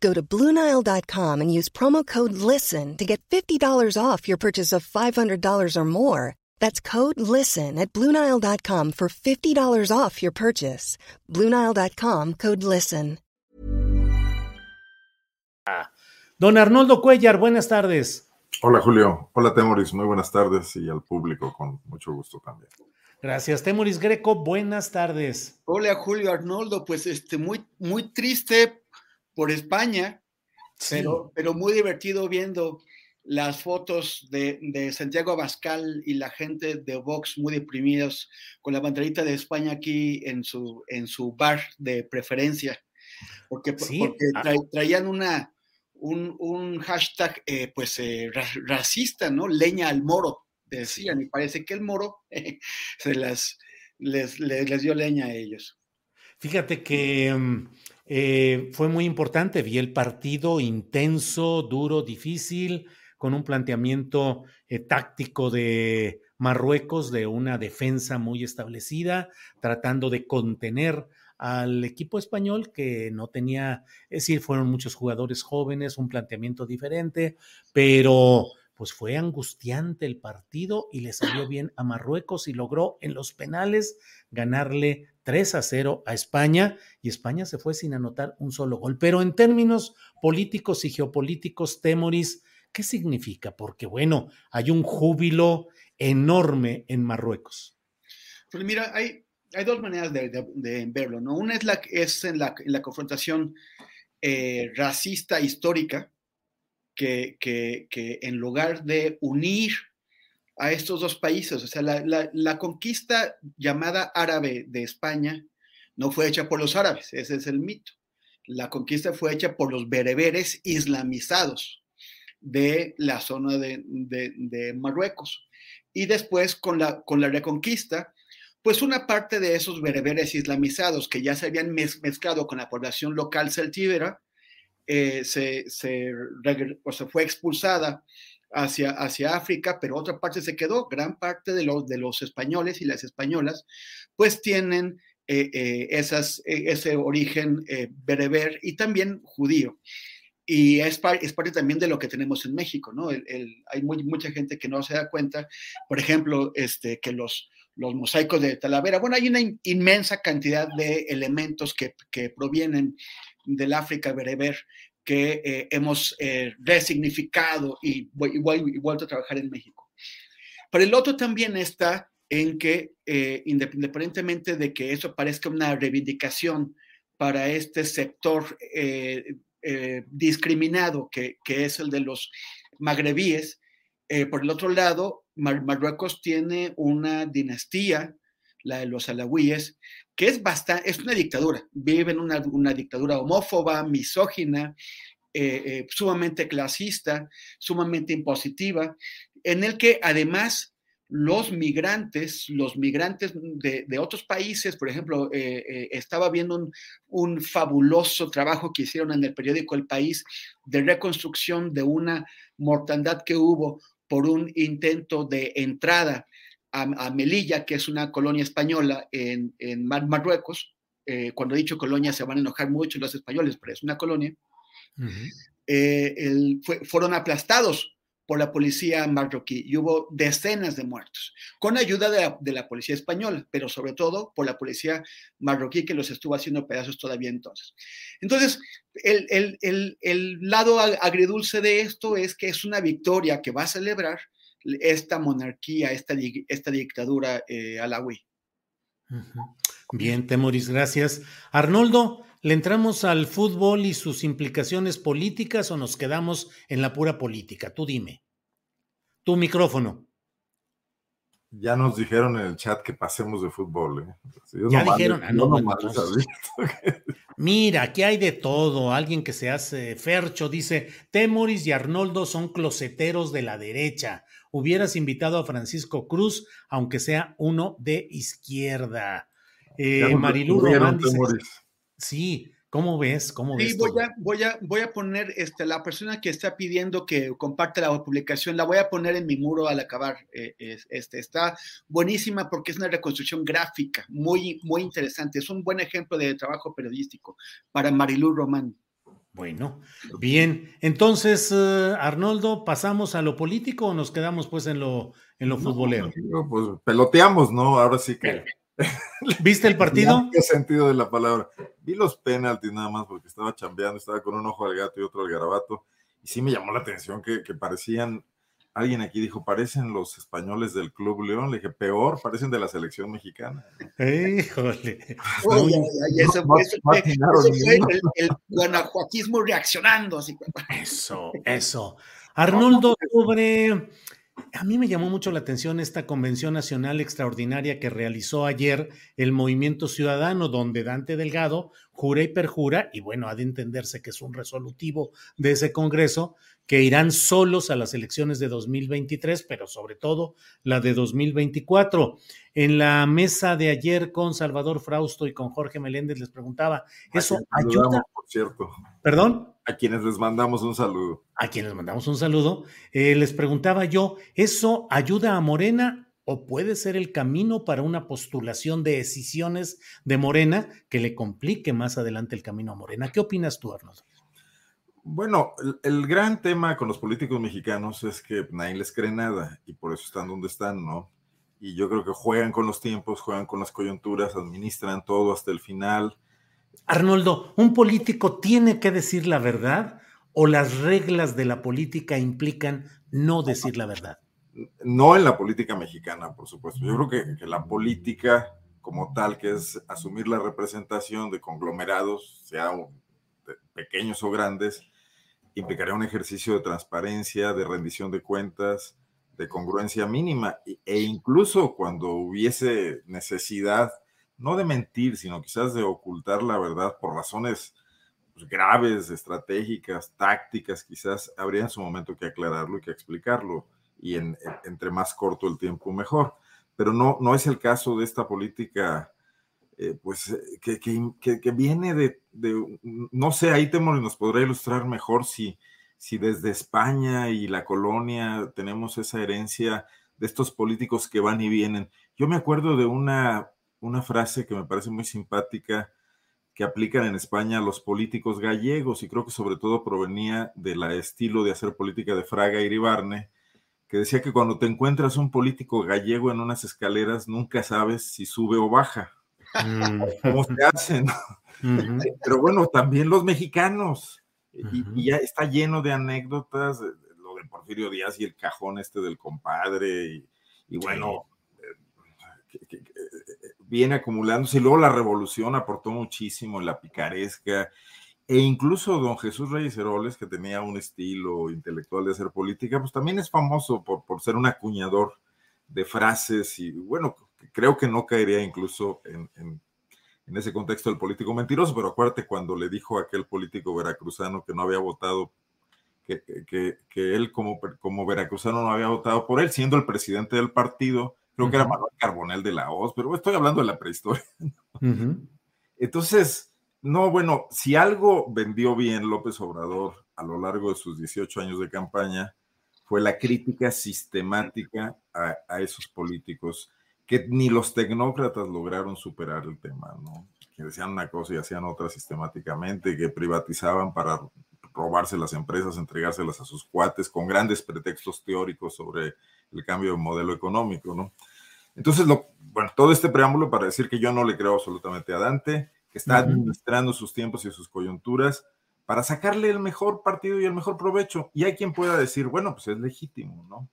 Go to Bluenile.com and use promo code LISTEN to get $50 off your purchase of $500 or more. That's code LISTEN at Bluenile.com for $50 off your purchase. Bluenile.com code LISTEN. Don Arnoldo Cuellar, buenas tardes. Hola Julio, hola Temoris, muy buenas tardes y al público con mucho gusto también. Gracias, Temoris Greco, buenas tardes. Hola Julio Arnoldo, pues este muy muy triste por España, Sí. pero, pero muy divertido viendo las fotos de, de Santiago Abascal y la gente de Vox muy deprimidos con la banderita de España aquí en su, en su bar de preferencia, porque, Sí. porque Ah. tra- traían una, un, un hashtag eh, pues eh, ra- racista, ¿no? Leña al moro, decían, y parece que el moro se las, les, les, les dio leña a ellos. Fíjate que mm, eh, fue muy importante, vi el partido intenso, duro, difícil, con un planteamiento eh, táctico de Marruecos, de una defensa muy establecida, tratando de contener al equipo español que no tenía, es decir, fueron muchos jugadores jóvenes, un planteamiento diferente, pero pues fue angustiante el partido y le salió bien a Marruecos y logró en los penales ganarle 3 a 0 a España y España se fue sin anotar un solo gol. Pero en términos políticos y geopolíticos, Temoris, ¿qué significa? Porque bueno, hay un júbilo enorme en Marruecos. Pues mira, hay, dos maneras de, verlo, ¿no? Una es, la, es en, la, en confrontación eh, racista histórica, que, que- que en lugar de unir a estos dos países, o sea, la, la- la conquista llamada árabe de España no fue hecha por los árabes, ese es el mito. La conquista fue hecha por los bereberes islamizados de la zona de, de- de Marruecos. Y después, con la, con la reconquista, pues una parte de esos bereberes islamizados que ya se habían mez- mezclado con la población local celtíbera, eh, se, se o sea, fue expulsada hacia, hacia África, pero otra parte se quedó. Gran parte de los, de los españoles y las españolas, pues tienen eh, eh, esas, eh, ese origen eh, bereber y también judío. Y es, par- es parte también de lo que tenemos en México, ¿no? El- el- hay muy- mucha gente que no se da cuenta, por ejemplo, este, que los, los mosaicos de Talavera, bueno, hay una in- inmensa cantidad de elementos que, que provienen del África bereber que eh, hemos eh, resignificado y, y y vuelto a trabajar en México. Pero el otro también está en que, eh, indep- independientemente de que eso parezca una reivindicación para este sector eh, eh, discriminado que, que es el de los magrebíes, eh, por el otro lado, Mar- Marruecos tiene una dinastía, la de los alawíes, que es bastante, es una dictadura, viven una, una dictadura homófoba, misógina, eh, eh, sumamente clasista, sumamente impositiva, en el que además los migrantes, los migrantes de, de otros países, por ejemplo, eh, estaba viendo un, un fabuloso trabajo que hicieron en el periódico El País de reconstrucción de una mortandad que hubo por un intento de entrada a, a Melilla, que es una colonia española en, en Mar- Marruecos. Eh, cuando he dicho colonia se van a enojar mucho los españoles, pero es una colonia. Eh, el- fue- fueron aplastados por la policía marroquí y hubo decenas de muertos, con ayuda de la, policía española, pero sobre todo por la policía marroquí que los estuvo haciendo pedazos todavía entonces. Entonces, el, el, lado agridulce de esto es que es una victoria que va a celebrar esta monarquía, esta, esta dictadura eh, alawí. Bien, Temoris, gracias. Arnoldo, ¿le entramos al fútbol y sus implicaciones políticas o nos quedamos en la pura política? Tú dime. Tu micrófono. Ya nos dijeron en el chat que pasemos de fútbol. ¿eh? ya dijeron, ah, no, Mira, aquí hay de todo. Alguien que se hace fercho dice, Temoris y Arnoldo son closeteros de la derecha. Hubieras invitado a Francisco Cruz, aunque sea uno de izquierda. Eh, Marilu Román dice, sí, ¿cómo ves? ¿Cómo ves? Sí, voy a, voy a, voy a poner este, la persona que está pidiendo que comparte la publicación, la voy a poner en mi muro al acabar. Eh, este, está buenísima porque es una reconstrucción gráfica muy, muy interesante. Es un buen ejemplo de trabajo periodístico para Marilu Román. Bueno, bien. Entonces, eh, Arnoldo, ¿pasamos a lo político o nos quedamos pues en lo, en lo futbolero? pues peloteamos, ¿no? Ahora sí que. ¿Viste el partido? ¿Qué sentido de la palabra? Vi los penaltis nada más porque estaba chambeando, estaba con un ojo al gato y otro al garabato. Y sí me llamó la atención que, parecían, alguien aquí dijo, parecen los españoles del Club León. Le dije, peor, parecen de la selección mexicana. Híjole. eso, fue, el, el guanajuatismo reaccionando. Así. Eso, eso. Arnoldo, sobre a mí me llamó mucho la atención esta convención nacional extraordinaria que realizó ayer el Movimiento Ciudadano, donde Dante Delgado jura y perjura, y bueno, ha de entenderse que es un resolutivo de ese Congreso, que irán solos a las elecciones de 2023, pero sobre todo la de 2024. En la mesa de ayer con Salvador Frausto y con Jorge Meléndez les preguntaba, ¿eso ayuda? Por cierto. ¿Perdón? A quienes les mandamos un saludo. A quienes les mandamos un saludo. Eh, les preguntaba yo, ¿eso ayuda a Morena o puede ser el camino para una postulación de decisiones de Morena que le complique más adelante el camino a Morena? ¿Qué opinas tú, Arnoldo? Bueno, el, gran tema con los políticos mexicanos es que nadie les cree nada y por eso están donde están, ¿no? Y yo creo que juegan con los tiempos, juegan con las coyunturas, administran todo hasta el final Arnoldo, ¿un político tiene que decir la verdad o las reglas de la política implican no decir la verdad? No en la política mexicana, por supuesto. Yo creo que, la política como tal, que es asumir la representación de conglomerados, sea pequeños o grandes, implicaría un ejercicio de transparencia, de rendición de cuentas, de congruencia mínima, e incluso cuando hubiese necesidad no de mentir, sino quizás de ocultar la verdad por razones pues, graves, estratégicas, tácticas, quizás habría en su momento que aclararlo y que explicarlo, y entre más corto el tiempo mejor. Pero no, no es el caso de esta política, eh, pues, que, que, viene de, no sé, ahí Temor nos podrá ilustrar mejor si, si desde España y la colonia tenemos esa herencia de estos políticos que van y vienen. Yo me acuerdo de una una frase que me parece muy simpática que aplican en España los políticos gallegos y creo que sobre todo provenía del estilo de hacer política de Fraga y Iribarne, que decía que cuando te encuentras un político gallego en unas escaleras nunca sabes si sube o baja. Mm. ¿Cómo se hacen? Pero bueno, también los mexicanos. y, ya está lleno de anécdotas, lo de Porfirio Díaz y el cajón este del compadre, y, bueno, eh, viene acumulándose. Y luego la revolución aportó muchísimo en la picaresca. E incluso don Jesús Reyes Heroles, que tenía un estilo intelectual de hacer política, pues también es famoso por, por ser un acuñador de frases y bueno, creo que no caería incluso en, en, ese contexto del político mentiroso, pero acuérdate cuando le dijo a aquel político veracruzano que no había votado, que, que, que él como, como veracruzano no había votado por él, siendo el presidente del partido, creo que era Manuel Carbonel de la Hoz, pero estoy hablando de la prehistoria. Entonces, no, bueno, si algo vendió bien López Obrador a lo largo de sus 18 años de campaña, fue la crítica sistemática a, esos políticos que ni los tecnócratas lograron superar el tema, ¿no? Que decían una cosa y hacían otra sistemáticamente, que privatizaban para robarse las empresas, entregárselas a sus cuates con grandes pretextos teóricos sobre el cambio de modelo económico, ¿no? Entonces, lo, bueno, todo este preámbulo para decir que yo no le creo absolutamente a Dante, que está administrando sus tiempos y sus coyunturas para sacarle el mejor partido y el mejor provecho. Y hay quien pueda decir, bueno, pues es legítimo, ¿no?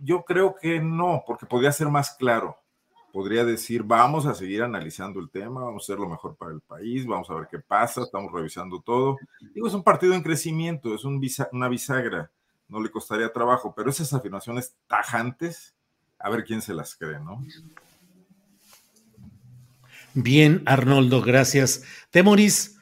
Yo creo que no, porque podría ser más claro. Podría decir, vamos a seguir analizando el tema, vamos a hacer lo mejor para el país, vamos a ver qué pasa, estamos revisando todo. Digo, es un partido en crecimiento, es un una bisagra, no le costaría trabajo, pero esas afirmaciones tajantes, a ver quién se las cree, ¿no? Bien, Arnoldo, gracias. Temoris,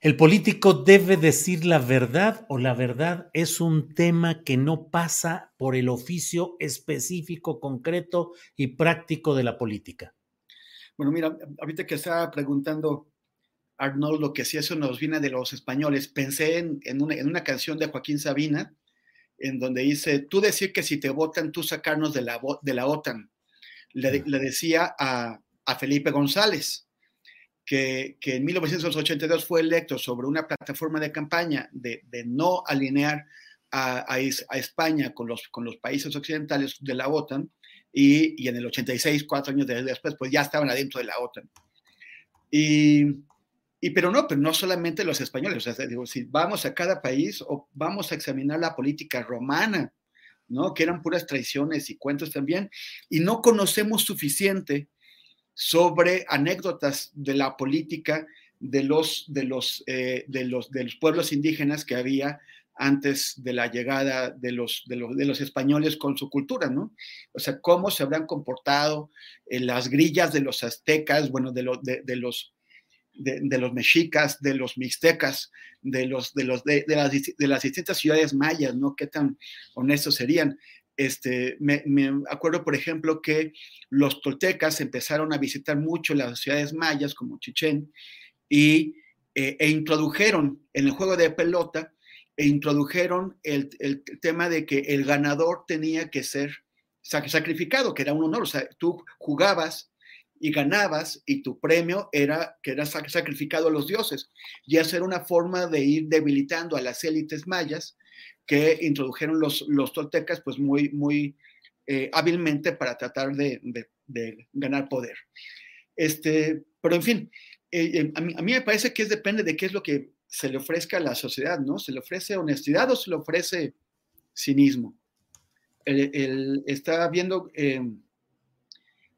¿el político debe decir la verdad o la verdad es un tema que no pasa por el oficio específico, concreto y práctico de la política? Bueno, mira, ahorita que estaba preguntando Arnoldo que si eso nos viene de los españoles, pensé en, una, canción de Joaquín Sabina, en donde dice, tú decir que si te votan, tú sacarnos de la, de la OTAN. Le, le decía a, a Felipe González, que, en 1982 fue electo sobre una plataforma de campaña de, no alinear a, España con los, con los países occidentales de la OTAN, y, en el 86, cuatro años después, pues ya estaban adentro de la OTAN. Y, pero no, pero no solamente los españoles, o sea, digo, si vamos a cada país o vamos a examinar la política romana, ¿no? Que eran puras traiciones y cuentos también, y no conocemos suficiente sobre anécdotas de la política de los, de los, eh, de los, de los pueblos indígenas que había antes de la llegada de los, de los, de los, españoles con su cultura, ¿no? O sea, cómo se habrán comportado en las grillas de los aztecas, bueno, de, los de, los, de, los mexicas, de los mixtecas, de, los, de, los, de, las, de las distintas ciudades mayas, ¿no? Qué tan honestos serían. Este, me, acuerdo, por ejemplo, que los toltecas empezaron a visitar mucho las ciudades mayas como Chichén y, eh, e introdujeron en el juego de pelota, e introdujeron el, tema de que el ganador tenía que ser sacrificado, que era un honor. O sea, tú jugabas y ganabas y tu premio era que era sacrificado a los dioses. Y esa era una forma de ir debilitando a las élites mayas que introdujeron los, los toltecas pues muy, muy eh, hábilmente para tratar de, ganar poder. Este, pero en fin, eh, eh, a, mí, a, mí, me parece que es, depende de qué es lo que se le ofrezca a la sociedad, ¿no? ¿Se le ofrece honestidad o se le ofrece cinismo? El, está viendo,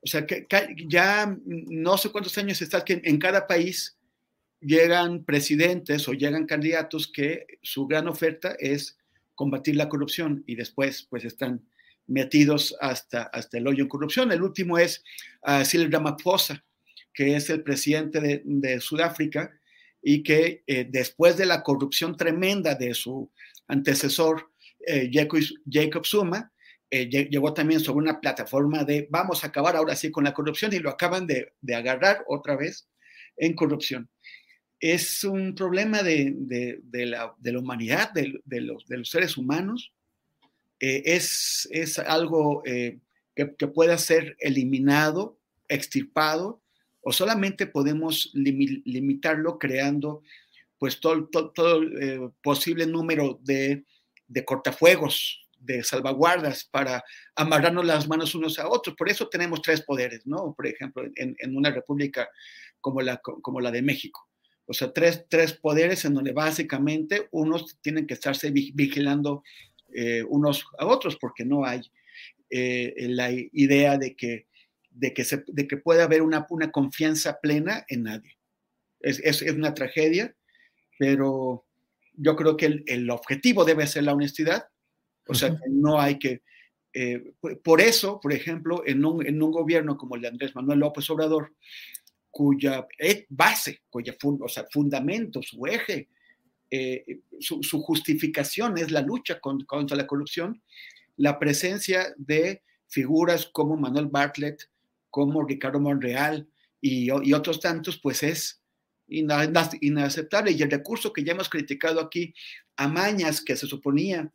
o sea, que, ya no sé cuántos años está que en cada país llegan presidentes o llegan candidatos que su gran oferta es combatir la corrupción y después pues están metidos hasta, hasta el hoyo en corrupción. El último es uh, Cyril Ramaphosa, que es el presidente de, Sudáfrica y que eh, después de la corrupción tremenda de su antecesor eh, Jacob, Zuma, eh, llegó también sobre una plataforma de vamos a acabar ahora sí con la corrupción y lo acaban de, agarrar otra vez en corrupción es un problema de, la, humanidad, de, los, seres humanos. Eh, es, algo eh, que, pueda ser eliminado, extirpado, o solamente podemos limitarlo creando pues todo, todo, eh, posible número de, cortafuegos, de salvaguardas para amarrarnos las manos unos a otros. Por eso tenemos tres poderes, ¿no? Por ejemplo, en, en una república como la, como la de México. O sea, tres, tres poderes en donde básicamente unos tienen que estarse vigilando eh, unos a otros porque no hay eh, la idea de que, de que, de que pueda haber una, una confianza plena en nadie. Es, es, es, una tragedia, pero yo creo que el, el objetivo debe ser la honestidad. O sea, no hay que... Eh, por eso, por ejemplo, en un, en un gobierno como el de Andrés Manuel López Obrador, cuya base, cuya o sea, fundamento, su eje, eh, su, justificación es la lucha contra la corrupción, la presencia de figuras como Manuel Bartlett, como Ricardo Monreal y, otros tantos, pues es inaceptable. Y el recurso que ya hemos criticado aquí, amañas que se suponía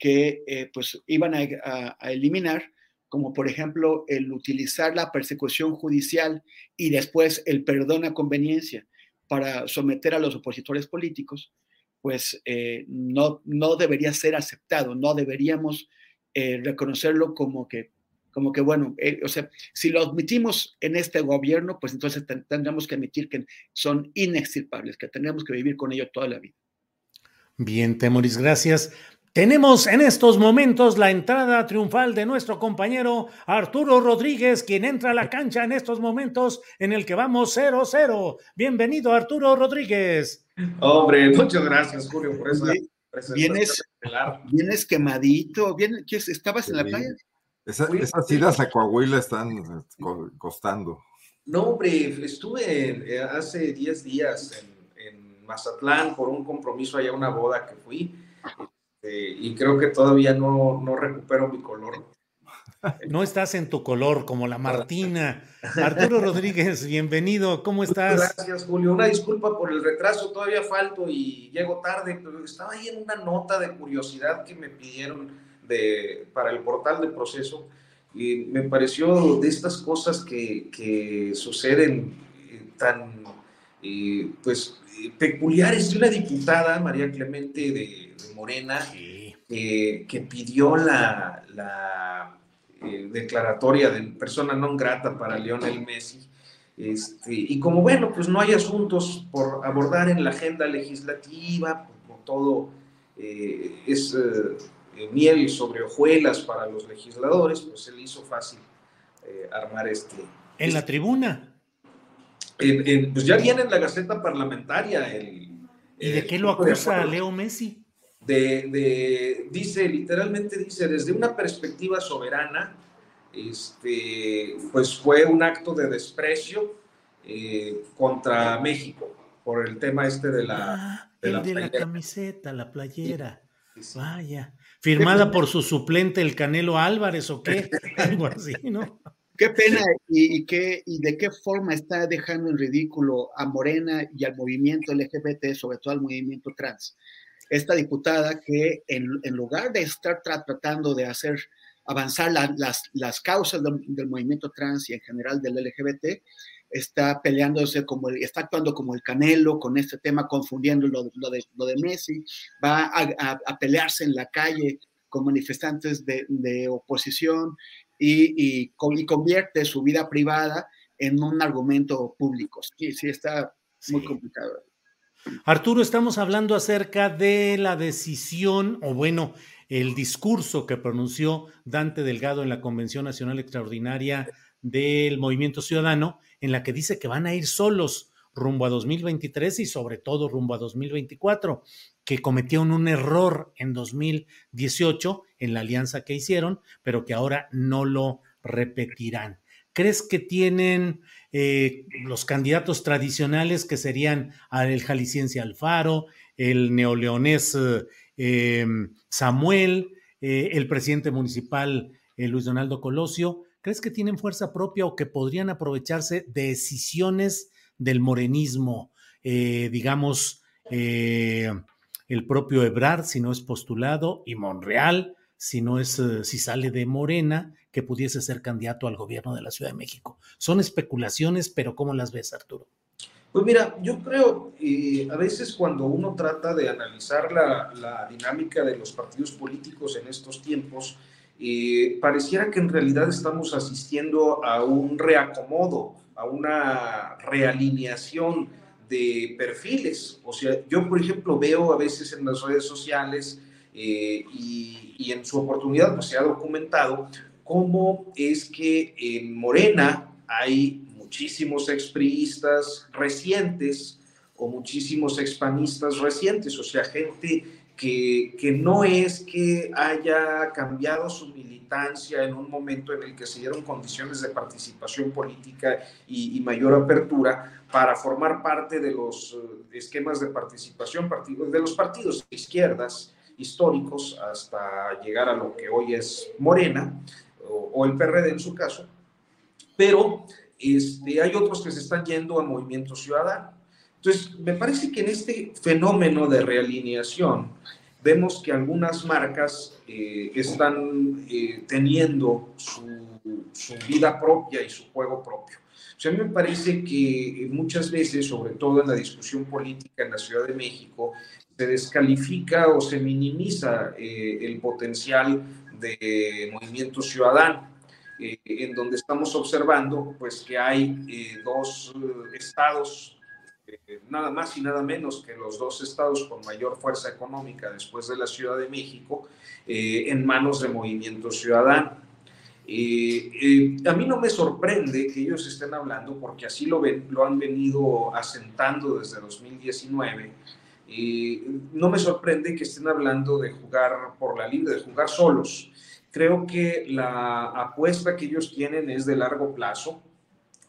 que eh, pues iban a eliminar, como por ejemplo el utilizar la persecución judicial y después el perdón a conveniencia para someter a los opositores políticos, pues eh, no, no debería ser aceptado, no deberíamos eh, reconocerlo como que, como que bueno, o sea, si lo admitimos en este gobierno, pues entonces tendremos que admitir que son inextirpables, que tendremos que vivir con ello toda la vida. Bien, Temoris, gracias. Tenemos en estos momentos la entrada triunfal de nuestro compañero Arturo Rodríguez, quien entra a la cancha en estos momentos en el que vamos 0-0. Bienvenido, Arturo Rodríguez. Hombre, muchas gracias, Julio, por esa vienes, vienes quemadito, bien, ¿estabas en la playa? esas idas a Coahuila están este, costando. No, hombre, estuve eh, hace 10 días en, en Mazatlán por un compromiso allá, una boda que fui este, y creo que todavía no, no recupero mi color. No estás en tu color como la Martina. Arturo Rodríguez, bienvenido. ¿Cómo estás? Gracias, Julio. Una disculpa por el retraso. Todavía falto y llego tarde, pero estaba ahí en una nota de curiosidad que me pidieron de, para el portal de proceso. Y me pareció de estas cosas que, que suceden eh, tan eh, pues, eh, peculiares de una diputada, María Clemente de Morena, que pidió la, eh, declaratoria de persona non grata para Lionel Messi. Este, y como bueno, pues no hay asuntos por abordar en la agenda legislativa, como todo eh, es eh, miel sobre hojuelas para los legisladores, pues se le hizo fácil armar este. En la tribuna. Pues ya viene en la Gaceta Parlamentaria el. ¿Y de qué lo acusa Leo Messi? de, dice, literalmente dice, desde una perspectiva soberana, este, pues fue un acto de desprecio eh, contra México por el tema este de la... Ah, de, la, de la, camiseta, la playera. Vaya. Firmada por su suplente, el Canelo Álvarez, o qué, algo así, ¿no? Qué pena y, qué, y de qué forma está dejando en ridículo a Morena y al movimiento LGBT, sobre todo al movimiento trans. Esta diputada que en, lugar de estar tratando de hacer avanzar las, las, causas del, movimiento trans y en general del LGBT, está peleándose como, está actuando como el canelo con este tema, confundiendo lo, de, lo de, Messi, va a, pelearse en la calle con manifestantes de, oposición y, y, convierte su vida privada en un argumento público. Sí, sí, está muy complicado. Arturo, estamos hablando acerca de la decisión, o bueno, el discurso que pronunció Dante Delgado en la Convención Nacional Extraordinaria del Movimiento Ciudadano, en la que dice que van a ir solos rumbo a 2023 y sobre todo rumbo a 2024, que cometieron un error en 2018 en la alianza que hicieron, pero que ahora no lo repetirán. ¿Crees que tienen eh, los candidatos tradicionales que serían el jalisciense Alfaro, el neoleonés eh, Samuel, eh, el presidente municipal Luis Donaldo Colosio? ¿Crees que tienen fuerza propia o que podrían aprovecharse de decisiones del morenismo, digamos, el propio Ebrard, si no es postulado, y Monreal, si no es, si sale de Morena, que pudiese ser candidato al gobierno de la Ciudad de México. Son especulaciones, pero ¿cómo las ves, Arturo? Pues mira, yo creo, eh, a veces cuando uno trata de analizar la, dinámica de los partidos políticos en estos tiempos, eh, pareciera que en realidad estamos asistiendo a un reacomodo, a una realineación de perfiles. O sea, yo, por ejemplo, veo a veces en las redes sociales eh, y, en su oportunidad pues, se ha documentado cómo es que en Morena hay muchísimos expriistas recientes o muchísimos expanistas recientes, o sea, gente que, no es que haya cambiado su militancia en un momento en el que se dieron condiciones de participación política y, y mayor apertura para formar parte de los eh, esquemas de participación de los partidos de izquierdas históricos hasta llegar a lo que hoy es Morena, o, el PRD en su caso, pero este, hay otros que se están yendo a Movimiento Ciudadano. Entonces, me parece que en este fenómeno de realineación, vemos que algunas marcas eh, están eh, teniendo su, vida propia y su juego propio. O sea, a mí me parece que muchas veces, sobre todo en la discusión política en la Ciudad de México, se descalifica o se minimiza eh, el potencial de movimiento ciudadano. en donde estamos observando pues que hay dos estados nada más y nada menos que los dos estados con mayor fuerza económica después de la Ciudad de México eh, en manos de Movimiento Ciudadano. Eh, eh, a mí no me sorprende que ellos estén hablando, porque así lo, ven, lo han venido asentando desde 2019. no me sorprende que estén hablando de jugar por la libre, de jugar solos. Creo que la apuesta que ellos tienen es de largo plazo.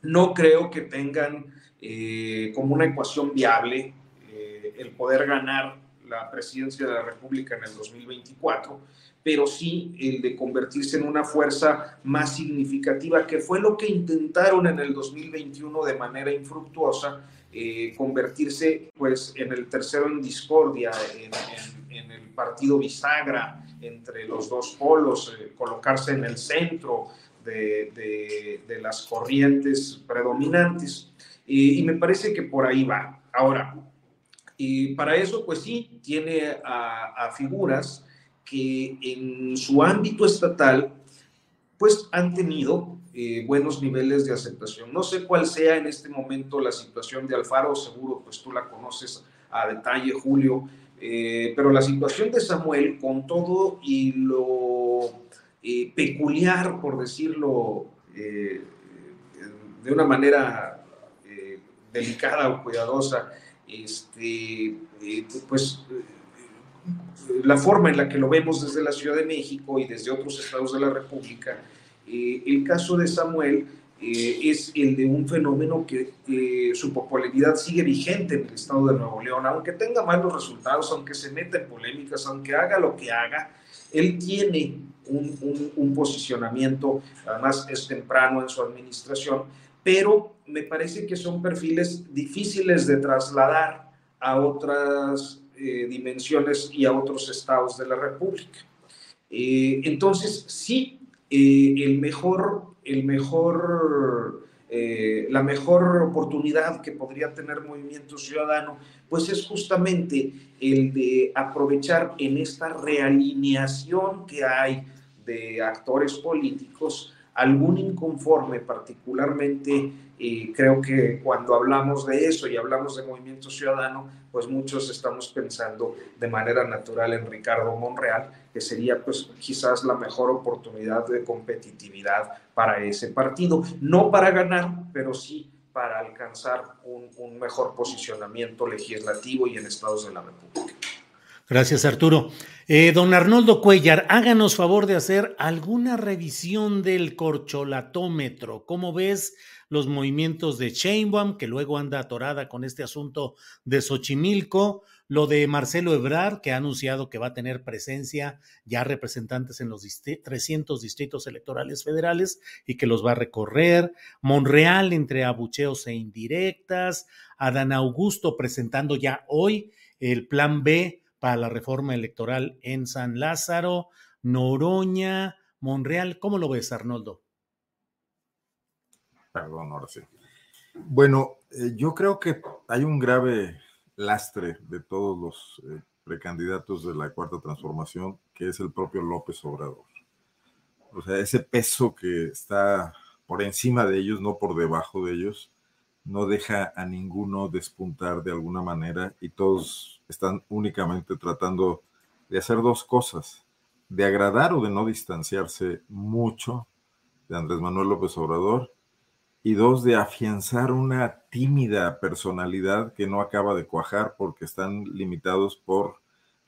No creo que tengan eh, como una ecuación viable eh, el poder ganar la presidencia de la República en el 2024, pero sí el de convertirse en una fuerza más significativa, que fue lo que intentaron en el 2021 de manera infructuosa, eh, convertirse pues en el tercero en discordia, en, el partido bisagra entre los dos polos, colocarse en el centro de, de las corrientes predominantes y me parece que por ahí va. Ahora, y para eso, pues sí, tiene a, figuras que en su ámbito estatal, pues han tenido eh, buenos niveles de aceptación. No sé cuál sea en este momento la situación de Alfaro, seguro pues tú la conoces a detalle, Julio, eh, pero la situación de Samuel, con todo y lo eh, peculiar, por decirlo de una manera delicada o cuidadosa, este, eh, pues eh, la forma en la que lo vemos desde la Ciudad de México y desde otros estados de la República, eh, el caso de Samuel es el de un fenómeno que su popularidad sigue vigente en el estado de Nuevo León, aunque tenga malos resultados, aunque se meta en polémicas, aunque haga lo que haga, él tiene un, posicionamiento, además es temprano en su administración, pero me parece que son perfiles difíciles de trasladar a otras eh, dimensiones y a otros estados de la República. Eh, entonces, sí, eh, el mejor, el mejor, la mejor oportunidad que podría tener Movimiento Ciudadano, pues es justamente el de aprovechar en esta realineación que hay de actores políticos algún inconforme, particularmente y creo que cuando hablamos de eso y hablamos de movimiento ciudadano, pues muchos estamos pensando de manera natural en Ricardo Monreal, que sería pues quizás la mejor oportunidad de competitividad para ese partido, no para ganar, pero sí para alcanzar un, mejor posicionamiento legislativo y en estados de la República. Gracias, Arturo. Eh, don Arnoldo Cuellar, háganos favor de hacer alguna revisión del corcholatómetro. ¿Cómo ves los movimientos de Sheinbaum, que luego anda atorada con este asunto de Xochimilco? Lo de Marcelo Ebrard, que ha anunciado que va a tener presencia ya representantes en los 300 distritos electorales federales y que los va a recorrer. Monreal entre abucheos e indirectas. Adán Augusto presentando ya hoy el plan B para la reforma electoral en San Lázaro, Noroña, Monreal. ¿Cómo lo ves, Arnoldo? Perdón, ahora sí. Bueno, eh, yo creo que hay un grave lastre de todos los eh, precandidatos de la cuarta transformación, que es el propio López Obrador. O sea, ese peso que está por encima de ellos, no por debajo de ellos, no deja a ninguno despuntar de alguna manera y todos están únicamente tratando de hacer dos cosas, de agradar o de no distanciarse mucho de Andrés Manuel López Obrador y dos, de afianzar una tímida personalidad que no acaba de cuajar porque están limitados por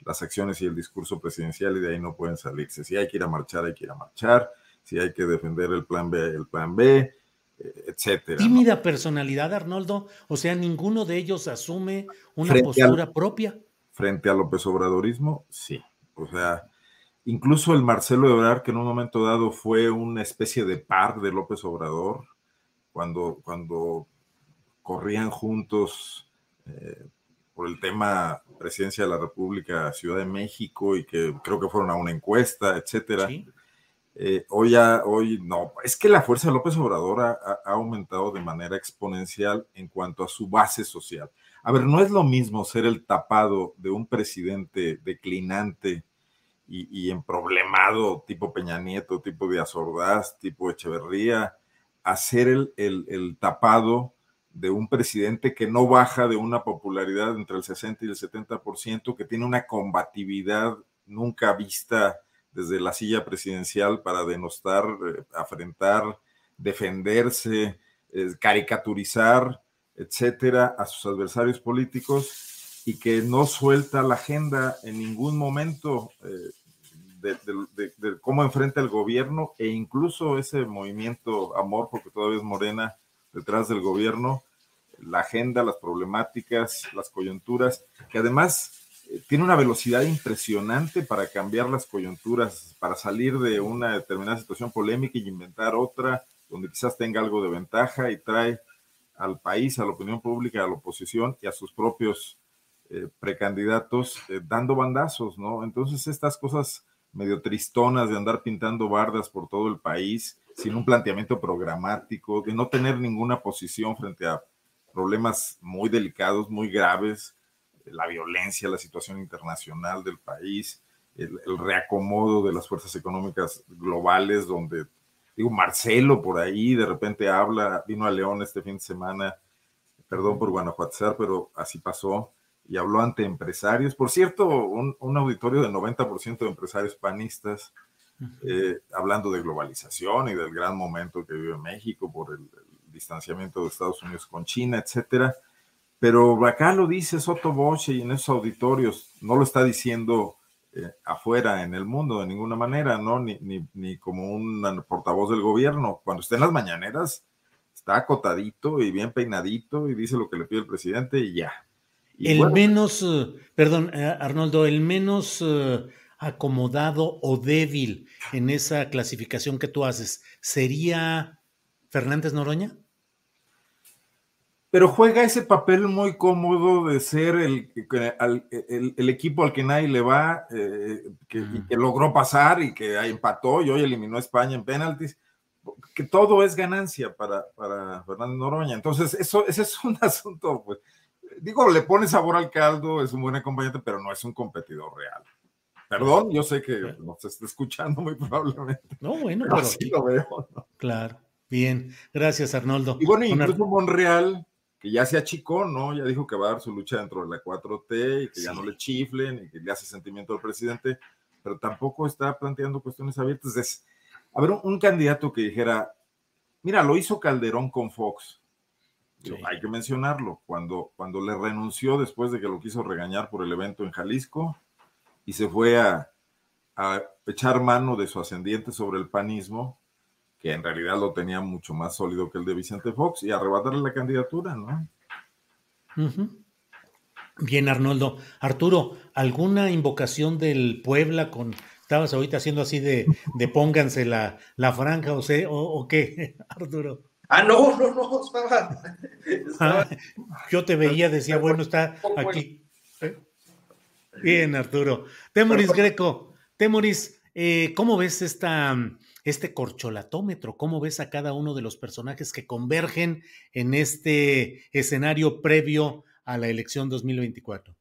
las acciones y el discurso presidencial y de ahí no pueden salirse. Si hay que ir a marchar, hay que ir a marchar. Si hay que defender el plan B, el plan B etcétera. Tímida personalidad, Arnoldo. O sea, ninguno de ellos asume una postura propia. Frente a López Obradorismo, sí. O sea, incluso el Marcelo Ebrard, que en un momento dado fue una especie de par de López Obrador, cuando, cuando corrían juntos eh, por el tema presidencia de la República, Ciudad de México, y que creo que fueron a una encuesta, etcétera. Eh, hoy, ya, hoy no, es que la fuerza de López Obrador ha, aumentado de manera exponencial en cuanto a su base social. A ver, no es lo mismo ser el tapado de un presidente declinante y, y emproblemado tipo Peña Nieto, tipo Díaz Ordaz, tipo Echeverría, a ser el, el, el tapado de un presidente que no baja de una popularidad entre el 60 y el 70%, que tiene una combatividad nunca vista desde la silla presidencial para denostar, eh, afrentar, defenderse, eh, caricaturizar, etcétera, a sus adversarios políticos y que no suelta la agenda en ningún momento eh, de, cómo enfrenta el gobierno e incluso ese movimiento amor, porque todavía es morena, detrás del gobierno, la agenda, las problemáticas, las coyunturas, que además eh, tiene una velocidad impresionante para cambiar las coyunturas, para salir de una determinada situación polémica y inventar otra donde quizás tenga algo de ventaja y trae al país, a la opinión pública, a la oposición y a sus propios eh, precandidatos eh, dando bandazos, ¿no? Entonces estas cosas medio tristonas de andar pintando bardas por todo el país, sin un planteamiento programático, de no tener ninguna posición frente a problemas muy delicados, muy graves, la violencia, la situación internacional del país, el, reacomodo de las fuerzas económicas globales, donde, digo, Marcelo por ahí de repente habla, vino a León este fin de semana, perdón por Guanajuato, pero así pasó, y habló ante empresarios. Por cierto, un, auditorio de 90% de empresarios panistas, eh, hablando de globalización y del gran momento que vive México por el, distanciamiento de Estados Unidos con China, etcétera. Pero acá lo dice Soto Boche y en esos auditorios, no lo está diciendo eh, afuera en el mundo de ninguna manera, ¿no? Ni, ni, ni, como un portavoz del gobierno. Cuando esté en las mañaneras, está acotadito y bien peinadito y dice lo que le pide el presidente y ya. El menos, eh, perdón, eh, Arnoldo, el menos acomodado o débil en esa clasificación que tú haces, ¿sería Fernández Noroña? pero juega ese papel muy cómodo de ser el, el, equipo al que nadie le va, eh, que, que, logró pasar y que empató y hoy eliminó a España en penaltis, que todo es ganancia para, para Fernando Noroña. Entonces, eso, ese es un asunto, pues, digo, le pone sabor al caldo, es un buen acompañante, pero no es un competidor real. Perdón, yo sé que nos está escuchando muy probablemente. No, bueno, pero, así lo veo. Claro, bien. Gracias, Arnoldo. Y bueno, incluso Monreal que ya se achicó, ¿no? Ya dijo que va a dar su lucha dentro de la 4T y que ya no le chiflen y que le hace sentimiento al presidente, pero tampoco está planteando cuestiones abiertas. Es, a ver, un, candidato que dijera, mira, lo hizo Calderón con Fox. Hay que mencionarlo, cuando, cuando le renunció después de que lo quiso regañar por el evento en Jalisco y se fue a, a echar mano de su ascendiente sobre el panismo, que en realidad lo tenía mucho más sólido que el de Vicente Fox, y arrebatarle la candidatura, ¿no? Bien, Arnoldo. Arturo, ¿alguna invocación del Puebla con... Estabas ahorita haciendo así de, de pónganse la, la franja o, sé, o, qué, Arturo. Ah, no, no, no, estaba. Ah, yo te veía, decía, bueno, está aquí. Bien, Arturo. Temoris Greco, Temoris, eh, ¿cómo ves esta este corcholatómetro, cómo ves a cada uno de los personajes que convergen en este escenario previo a la elección 2024.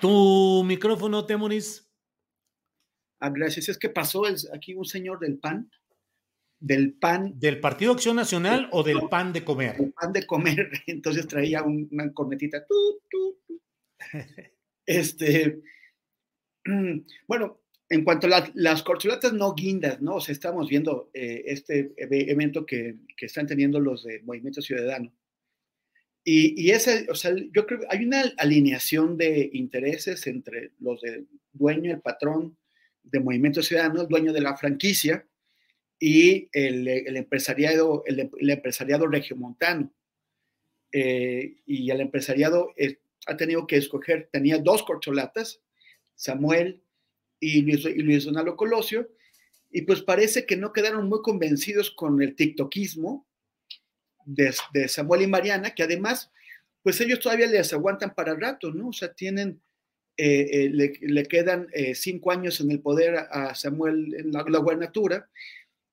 Tu micrófono, Temoris. Gracias. Es que pasó aquí un señor del PAN, del PAN. ¿Del Partido Acción Nacional o del PAN de comer? El PAN de comer. Entonces traía una cornetita. Este, Bueno, en cuanto a las corcholatas no guindas, ¿no? O sea, estamos viendo eh, este evento que, están teniendo los de Movimiento Ciudadano. Y, y ese, o sea, yo creo que hay una alineación de intereses entre los del dueño, el patrón de Movimiento Ciudadano, el dueño de la franquicia, y el, empresariado, el, empresariado regiomontano. Eh, y el empresariado eh, ha tenido que escoger, tenía dos corcholatas, Samuel y Luis, y Donaldo Colosio, y pues parece que no quedaron muy convencidos con el tiktokismo, de, Samuel y Mariana, que además, pues ellos todavía les aguantan para rato, ¿no? O sea, tienen, eh, eh, le, quedan cinco años en el poder a, Samuel en la, gubernatura.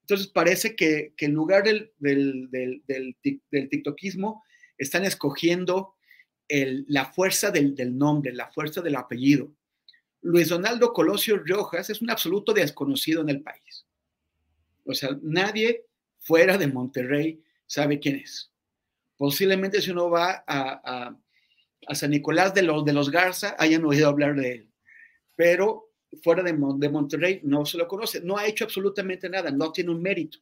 Entonces parece que, en lugar del, del, del, del, tiktokismo están escogiendo la fuerza del, nombre, la fuerza del apellido. Luis Donaldo Colosio Riojas es un absoluto desconocido en el país. O sea, nadie fuera de Monterrey sabe quién es. Posiblemente si uno va a, San Nicolás de los, de los Garza, hayan oído hablar de él. Pero fuera de, de Monterrey no se lo conoce. No ha hecho absolutamente nada, no tiene un mérito.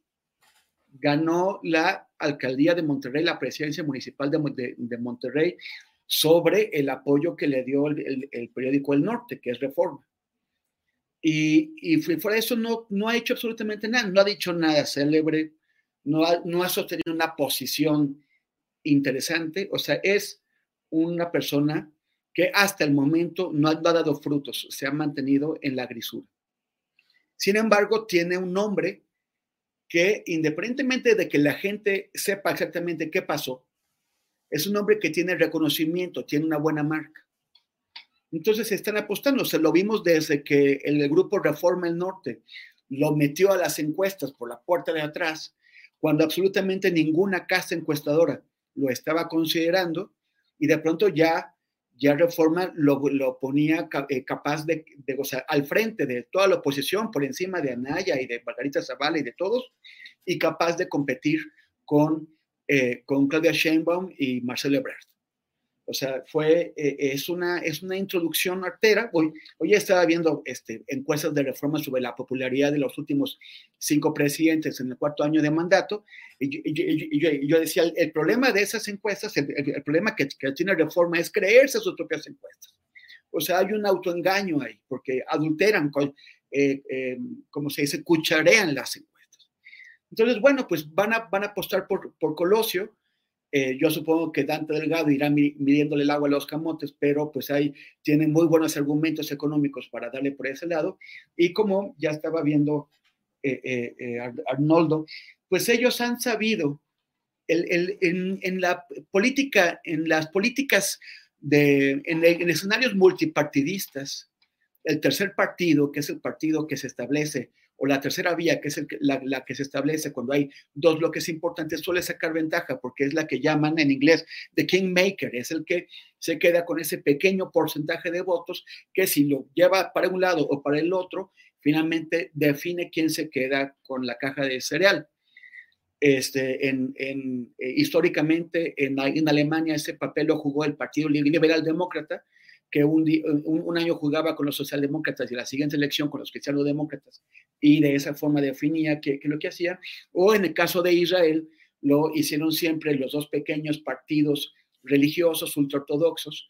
Ganó la alcaldía de Monterrey, la presidencia municipal de, de Monterrey, sobre el apoyo que le dio el, periódico El Norte, que es Reforma. Y, y, fuera de eso no, no ha hecho absolutamente nada, no ha dicho nada célebre, no ha, no ha sostenido una posición interesante, o sea, es una persona que hasta el momento no ha, dado frutos, se ha mantenido en la grisura. Sin embargo, tiene un nombre que independientemente de que la gente sepa exactamente qué pasó, es un hombre que tiene reconocimiento, tiene una buena marca. Entonces están apostando, se lo vimos desde que el grupo Reforma el Norte lo metió a las encuestas por la puerta de atrás, cuando absolutamente ninguna casa encuestadora lo estaba considerando y de pronto ya, ya Reforma lo, ponía eh, capaz de, de gozar al frente de toda la oposición, por encima de Anaya y de Margarita Zavala y de todos, y capaz de competir con eh, con Claudia Sheinbaum y Marcelo Ebrard. O sea, fue, eh, es, una, es una introducción artera. Hoy, hoy estaba viendo este, encuestas de reforma sobre la popularidad de los últimos cinco presidentes en el cuarto año de mandato. Y, yo, decía, el, problema de esas encuestas, el, problema que, que, tiene reforma es creerse sus propias encuestas. O sea, hay un autoengaño ahí, porque adulteran, eh, como se dice, cucharean las encuestas. Entonces, bueno, pues van a, van a apostar por, por Colosio. Eh, yo supongo que Dante Delgado irá midiéndole el agua a los camotes, pero pues ahí tienen muy buenos argumentos económicos para darle por ese lado. Y como ya estaba viendo eh, eh, Arnoldo, pues ellos han sabido en, la política, en las políticas de, en escenarios multipartidistas, el tercer partido, que es el partido que se establece o la tercera vía, que es la, que se establece cuando hay dos bloques importantes, suele sacar ventaja porque es la que llaman en inglés the kingmaker, es el que se queda con ese pequeño porcentaje de votos que si lo lleva para un lado o para el otro, finalmente define quién se queda con la caja de cereal. Este, en, en, eh, históricamente en, en, Alemania ese papel lo jugó el Partido Liberal Demócrata, que un, año jugaba con los socialdemócratas y la siguiente elección con los cristianos-demócratas y de esa forma definía que, lo que hacía. O en el caso de Israel, lo hicieron siempre los dos pequeños partidos religiosos ultraortodoxos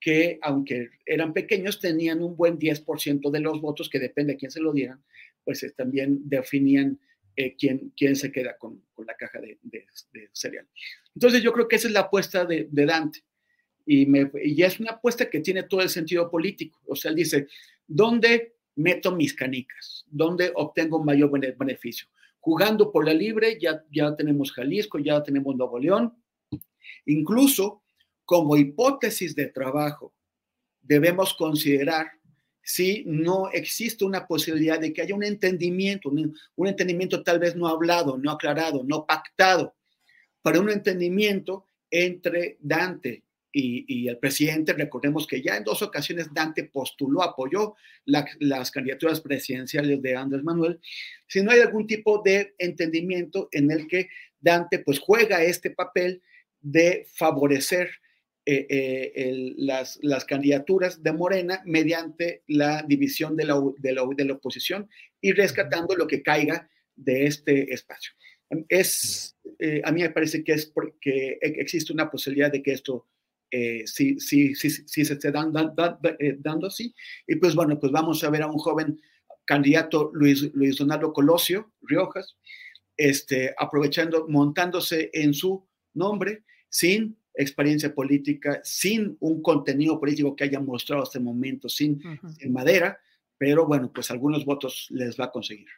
que, aunque eran pequeños, tenían un buen 10% de los votos, que depende de quién se lo dieran, pues eh, también definían eh, quién, quién, se queda con, con la caja de, de, cereal. Entonces yo creo que esa es la apuesta de Dante y, es una apuesta que tiene todo el sentido político. O sea, él dice, ¿dónde meto mis canicas? ¿Dónde obtengo mayor beneficio? Jugando por la libre, ya, ya tenemos Jalisco, ya tenemos Nuevo León. Incluso como hipótesis de trabajo, debemos considerar si no existe una posibilidad de que haya un entendimiento, un, un entendimiento tal vez no hablado, no aclarado, no pactado, para un entendimiento entre Dante y, el presidente, recordemos que ya en dos ocasiones Dante postuló, apoyó las candidaturas presidenciales de Andrés Manuel, si no hay algún tipo de entendimiento en el que Dante pues juega este papel de favorecer eh, eh, las, las, candidaturas de Morena mediante la división de la, de la, de la oposición y rescatando lo que caiga de este espacio. Es, eh, a mí me parece que es porque existe una posibilidad de que esto eh, si, si, si, si, se esté dando, eh, dando, así. Y pues bueno, pues vamos a ver a un joven candidato, Luis, Luis Donaldo Colosio Riojas, este, aprovechando, montándose en su nombre, sin experiencia política, sin un contenido político que haya mostrado hasta el momento, sin, sin madera, pero bueno, pues algunos votos les va a conseguir.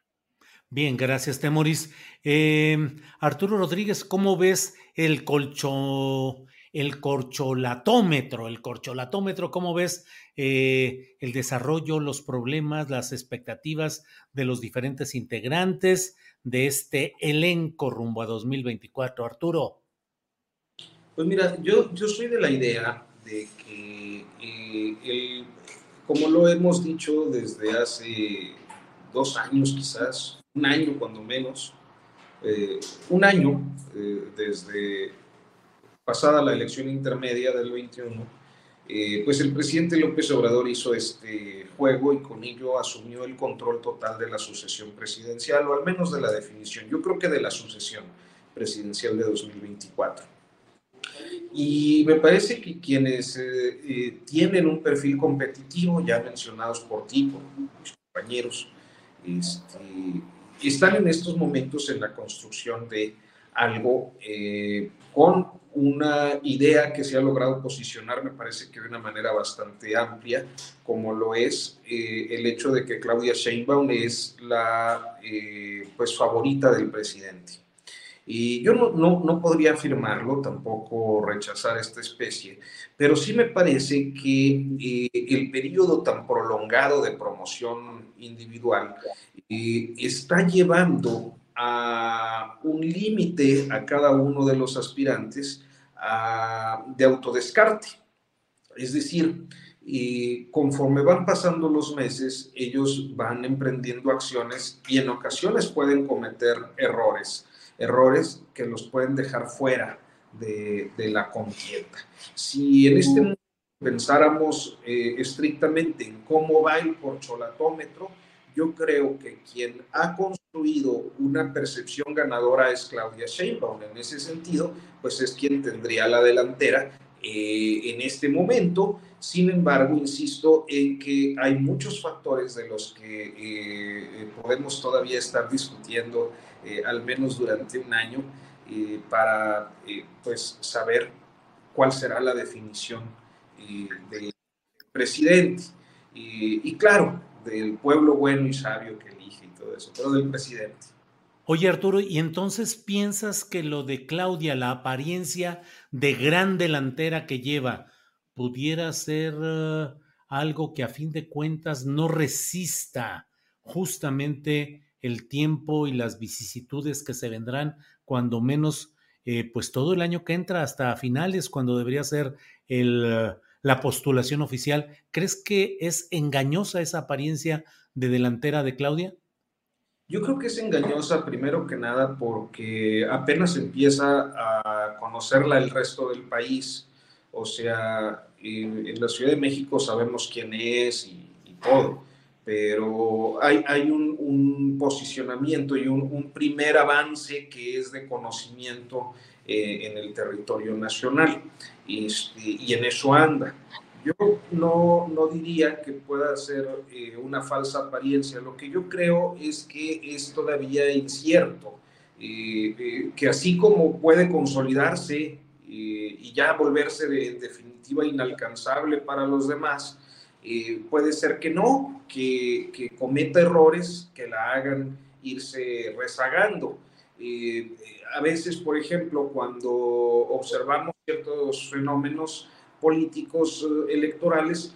Bien, gracias, Temoris. Eh, Arturo Rodríguez, ¿cómo ves el colcho, el corcholatómetro? El corcholatómetro, ¿cómo ves eh, el desarrollo, los problemas, las expectativas de los diferentes integrantes de este elenco rumbo a 2024? Arturo. Pues mira, yo, yo soy de la idea de que, eh, como lo hemos dicho desde hace dos años quizás, un año cuando menos, eh, un año desde pasada la elección intermedia del 21, eh, pues el presidente López Obrador hizo este juego y con ello asumió el control total de la sucesión presidencial, o al menos de la definición, yo creo que de la sucesión presidencial de 2024. Y me parece que quienes tienen un perfil competitivo, ya mencionados por ti, por mis compañeros, este, están en estos momentos en la construcción de algo eh, con una idea que se ha logrado posicionar, me parece que de una manera bastante amplia, como lo es eh, el hecho de que Claudia Sheinbaum es la eh, pues favorita del presidente. Y yo no, no, no, podría afirmarlo, tampoco rechazar esta especie, pero sí me parece que eh, el periodo tan prolongado de promoción individual está llevando a un límite a cada uno de los aspirantes a, de autodescarte. Es decir, y conforme van pasando los meses, ellos van emprendiendo acciones y en ocasiones pueden cometer errores errores que los pueden dejar fuera de, la contienda. Si en este momento pensáramos eh, estrictamente en cómo va el porcholatómetro, yo creo que quien ha construido una percepción ganadora es Claudia Sheinbaum. En ese sentido, pues es quien tendría la delantera eh, en este momento. Sin embargo, insisto en que hay muchos factores de los que eh, podemos todavía estar discutiendo eh, al menos durante un año, eh, para eh, pues saber cuál será la definición del presidente. y claro, del pueblo bueno y sabio que elige y todo eso, pero del presidente. Oye Arturo, ¿y entonces piensas que lo de Claudia, la apariencia de gran delantera que lleva, pudiera ser algo que a fin de cuentas no resista justamente el tiempo y las vicisitudes que se vendrán, cuando menos, eh, pues todo el año que entra hasta finales, cuando debería ser el, la postulación oficial. ¿Crees que es engañosa esa apariencia de delantera de Claudia? Yo creo que es engañosa primero que nada porque apenas empieza a conocerla el resto del país. O sea, en, la Ciudad de México sabemos quién es y, todo pero hay, un, posicionamiento y un, primer avance que es de conocimiento eh, en el territorio nacional y, y, en eso anda. Yo no, no diría que pueda ser eh, una falsa apariencia, lo que yo creo es que es todavía incierto, eh, que así como puede consolidarse y ya volverse de, definitiva inalcanzable para los demás, eh, puede ser que no, que, que, cometa errores que la hagan irse rezagando. Eh, a veces, por ejemplo, cuando observamos ciertos fenómenos políticos eh, electorales,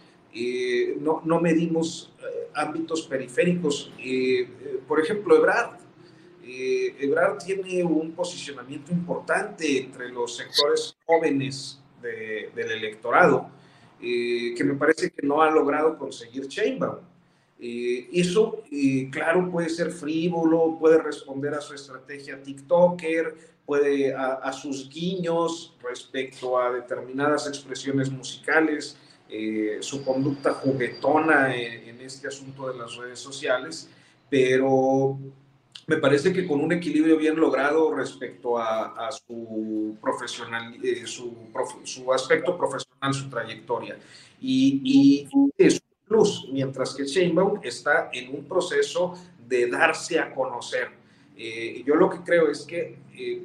no, no, medimos ámbitos periféricos. por ejemplo, Ebrard. Ebrard tiene un posicionamiento importante entre los sectores jóvenes de, del electorado eh, que me parece que no ha logrado conseguir Chainbaum. Eh, eso, eh, claro, puede ser frívolo, puede responder a su estrategia TikToker, puede a, sus guiños respecto a determinadas expresiones musicales, su conducta juguetona en, en, este asunto de las redes sociales, pero me parece que con un equilibrio bien logrado respecto a, su profesional, eh, su, su, aspecto profesional, su trayectoria. Y, y es plus, mientras que Sheinbaum está en un proceso de darse a conocer. Eh, yo lo que creo es que eh,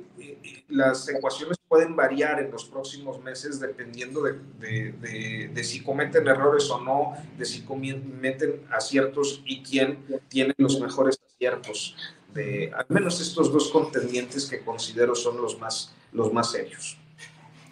las ecuaciones pueden variar en los próximos meses dependiendo de, de, de, si cometen errores o no, de si cometen aciertos y quién tiene los mejores aciertos de al menos estos dos contendientes que considero son los más, los más serios.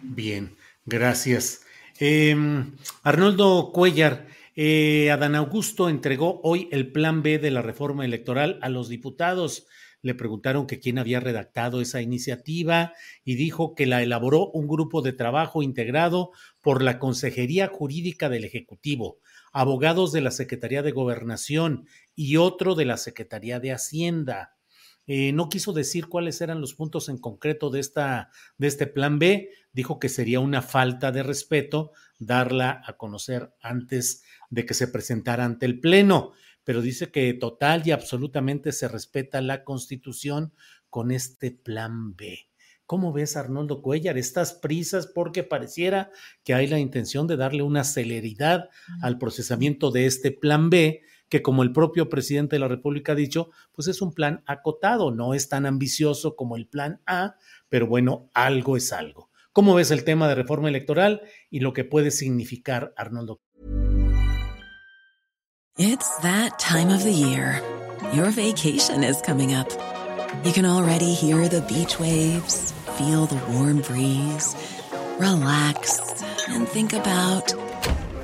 Bien, gracias. Em, Arnoldo Cuellar, eh, Adán Augusto entregó hoy el plan B de la reforma electoral a los diputados. Le preguntaron quién había redactado esa iniciativa y dijo que la elaboró un grupo de trabajo integrado por la Consejería Jurídica del Ejecutivo, abogados de la Secretaría de Gobernación y otro de la Secretaría de Hacienda. Eh, no quiso decir cuáles eran los puntos en concreto de este plan B. Dijo que sería una falta de respeto darla a conocer antes de que se presentara ante el Pleno, pero dice que total y absolutamente se respeta la Constitución con este plan B. ¿Cómo ves, Arnoldo Cuellar, estas prisas? Porque pareciera que hay la intención de darle una celeridad al procesamiento de este plan B, que como el propio presidente de la República ha dicho, pues es un plan acotado, no es tan ambicioso como el plan A, pero bueno, algo es algo. ¿Cómo ves el tema de reforma electoral y lo que puede significar, Arnoldo? It's that time of the year. Your vacation is coming up. You can already hear the beach waves feel the warm breeze, relax, and think about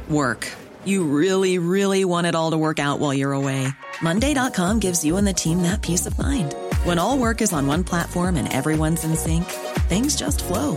work. You really, really want it all to work out while you're away. Monday.com gives you and the team that peace of mind. When all work is on one platform and everyone's in sync, things just flow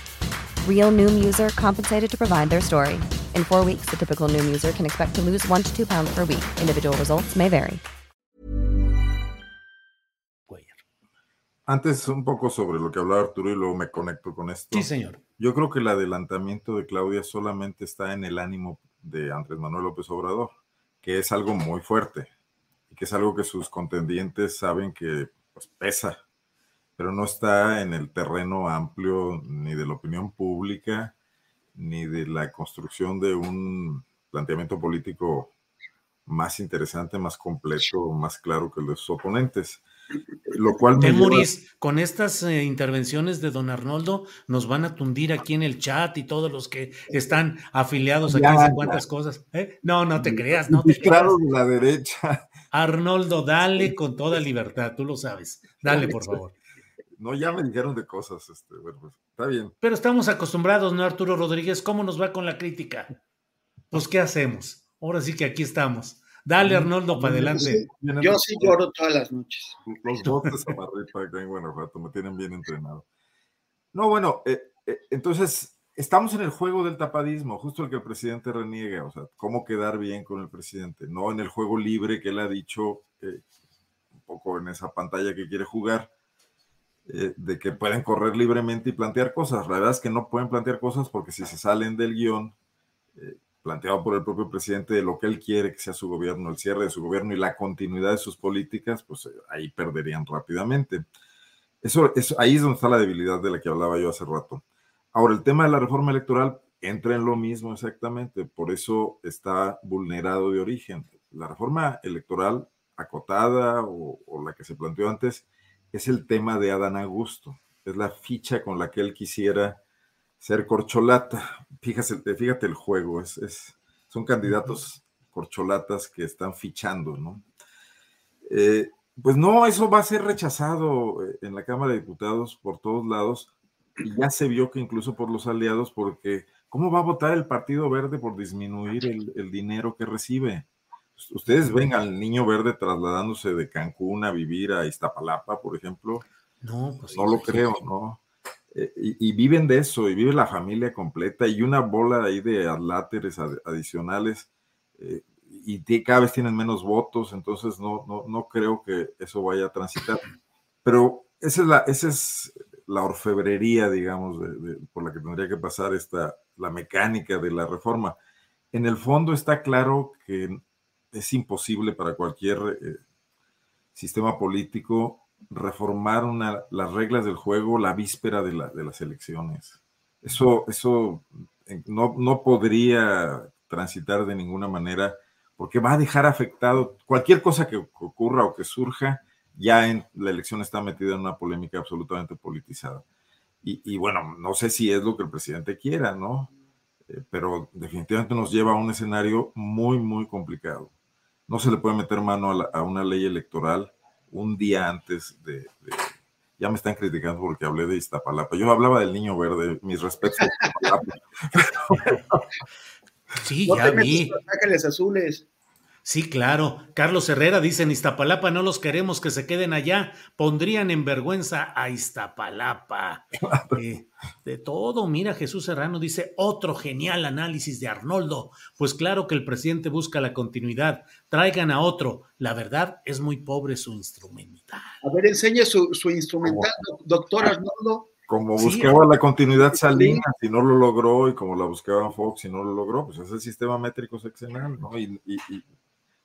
Real Noom user compensated to provide their story. In four weeks, the typical Noom user can expect to lose one to two pounds per week. Individual results may vary. Antes, un poco sobre lo que hablaba Arturo y luego me conecto con esto. Sí, señor. Yo creo que el adelantamiento de Claudia solamente está en el ánimo de Andrés Manuel López Obrador, que es algo muy fuerte y que es algo que sus contendientes saben que pues, pesa, pero no está en el terreno amplio ni de la opinión pública ni de la construcción de un planteamiento político más interesante, más completo, más claro que los oponentes. Lo cual me Temuris, lleva... con estas eh, intervenciones de don Arnoldo, nos van a tundir aquí en el chat y todos los que están afiliados aquí, ya, cuántas cosas. ¿eh? No, no te creas, no te claro de la derecha. Arnoldo, dale con toda libertad, tú lo sabes. Dale, por favor. No, ya me dijeron de cosas, este, bueno, pues, está bien. Pero estamos acostumbrados, ¿no, Arturo Rodríguez? ¿Cómo nos va con la crítica? Pues, ¿qué hacemos? Ahora sí que aquí estamos. Dale, Arnoldo, para adelante. Yo sí lloro todas las noches. Los botes a Marripa acá en Guanajuato me tienen bien entrenado. No, bueno, eh, eh, entonces estamos en el juego del tapadismo, justo el que el presidente reniega, o sea, cómo quedar bien con el presidente, no en el juego libre que él ha dicho, eh, un poco en esa pantalla que quiere jugar, eh, de que pueden correr libremente y plantear cosas. La verdad es que no pueden plantear cosas porque si se salen del guion, eh, planteado por el propio presidente de lo que él quiere que sea su gobierno, el cierre de su gobierno y la continuidad de sus políticas, pues eh, ahí perderían rápidamente. Eso, eso, ahí es donde está la debilidad de la que hablaba yo hace rato. Ahora, el tema de la reforma electoral entra en lo mismo exactamente, por eso está vulnerado de origen. La reforma electoral acotada o, o la que se planteó antes es el tema de Adán Augusto, es la ficha con la que él quisiera ser corcholata. Fíjate, fíjate el juego, es, es, son candidatos corcholatas que están fichando, ¿no? Eh, pues no, eso va a ser rechazado eh, en la Cámara de Diputados por todos lados y ya se vio que incluso por los aliados, porque ¿cómo va a votar el Partido Verde por disminuir el, el dinero que recibe? Ustedes ven al niño verde trasladándose de Cancún a vivir a Iztapalapa, por ejemplo. No, pues no lo creo, ¿no? Eh, y, y, viven de eso, y vive la familia completa, y una bola ahí de adláteres ad, adicionales, eh, y cada vez tienen menos votos, entonces no, no, no creo que eso vaya a transitar. Pero esa es la, esa es la orfebrería, digamos, de, de, por la que tendría que pasar esta, la mecánica de la reforma. En el fondo está claro que es imposible para cualquier eh, sistema político reformar una, las reglas del juego la víspera de, de las elecciones. Eso, eso eh, no, no podría transitar de ninguna manera porque va a dejar afectado cualquier cosa que ocurra o que surja, ya en la elección está metida en una polémica absolutamente politizada. Y, bueno, no sé si es lo que el presidente quiera, ¿no? Eh, pero definitivamente nos lleva a un escenario muy, muy complicado. No se le puede meter mano a, una ley electoral un día antes de, Ya me están criticando porque hablé de Iztapalapa. Yo hablaba del niño verde, mis respetos a Iztapalapa. sí, ya vi. azules. Sí, claro. Carlos Herrera dice, en Iztapalapa no los queremos que se queden allá, pondrían en vergüenza a Iztapalapa. Eh, de todo, mira, Jesús Serrano dice, otro genial análisis de Arnoldo. Pues claro que el presidente busca la continuidad, traigan a otro. La verdad es muy pobre su instrumental. A ver, enseñe su, instrumental, doctor Arnoldo. Como buscaba la continuidad Salinas y no lo logró, y como la buscaba Fox y no lo logró, pues es el sistema métrico seccional, ¿no? y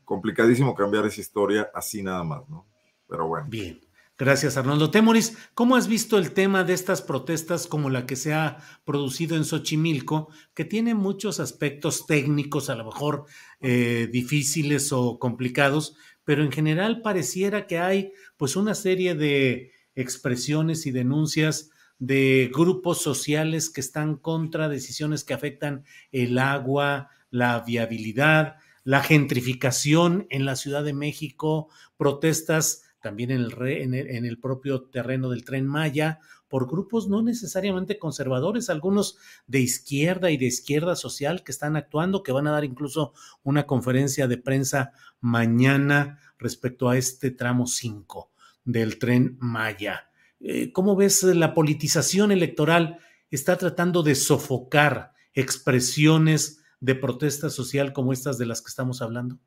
complicadísimo cambiar esa historia así nada más, ¿no? Pero bueno. Bien. Gracias, Arnoldo Temoris. ¿Cómo has visto el tema de estas protestas como la que se ha producido en Xochimilco, que tiene muchos aspectos técnicos, a lo mejor eh, difíciles o complicados, pero en general pareciera que hay pues una serie de expresiones y denuncias de grupos sociales que están contra decisiones que afectan el agua, la viabilidad, la gentrificación en la Ciudad de México, protestas también en el, propio terreno del tren Maya, por grupos no necesariamente conservadores, algunos de izquierda y de izquierda social que están actuando, que van a dar incluso una conferencia de prensa mañana respecto a este tramo 5 del tren Maya. Eh, ¿Cómo ves la politización electoral? Está tratando de sofocar expresiones de protesta social como estas de las que estamos hablando?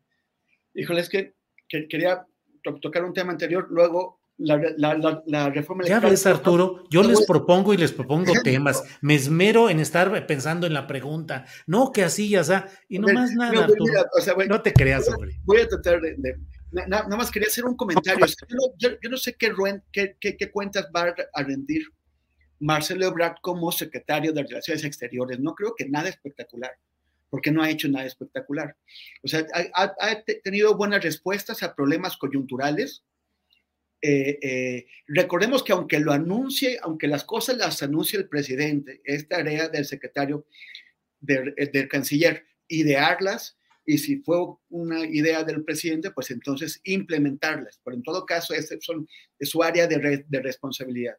Híjole, es que, quería tocar un tema anterior, luego la, reforma electoral. Ya ves, Arturo, yo les propongo y les propongo temas. Me esmero en estar pensando en la pregunta. No, que así ya sea. Y no más nada, Arturo. no te creas, hombre. Voy a tratar de. nada más quería hacer un comentario. yo, no, sé qué, qué, qué, cuentas va a rendir Marcelo Ebrard como secretario de Relaciones Exteriores. No creo que nada espectacular porque no ha hecho nada espectacular. O sea, ha, tenido buenas respuestas a problemas coyunturales. Eh, eh, recordemos que aunque lo anuncie, aunque las cosas las anuncie el presidente, es tarea del secretario del, canciller idearlas y si fue una idea del presidente, pues entonces implementarlas. Pero en todo caso, es, es su área de, de responsabilidad.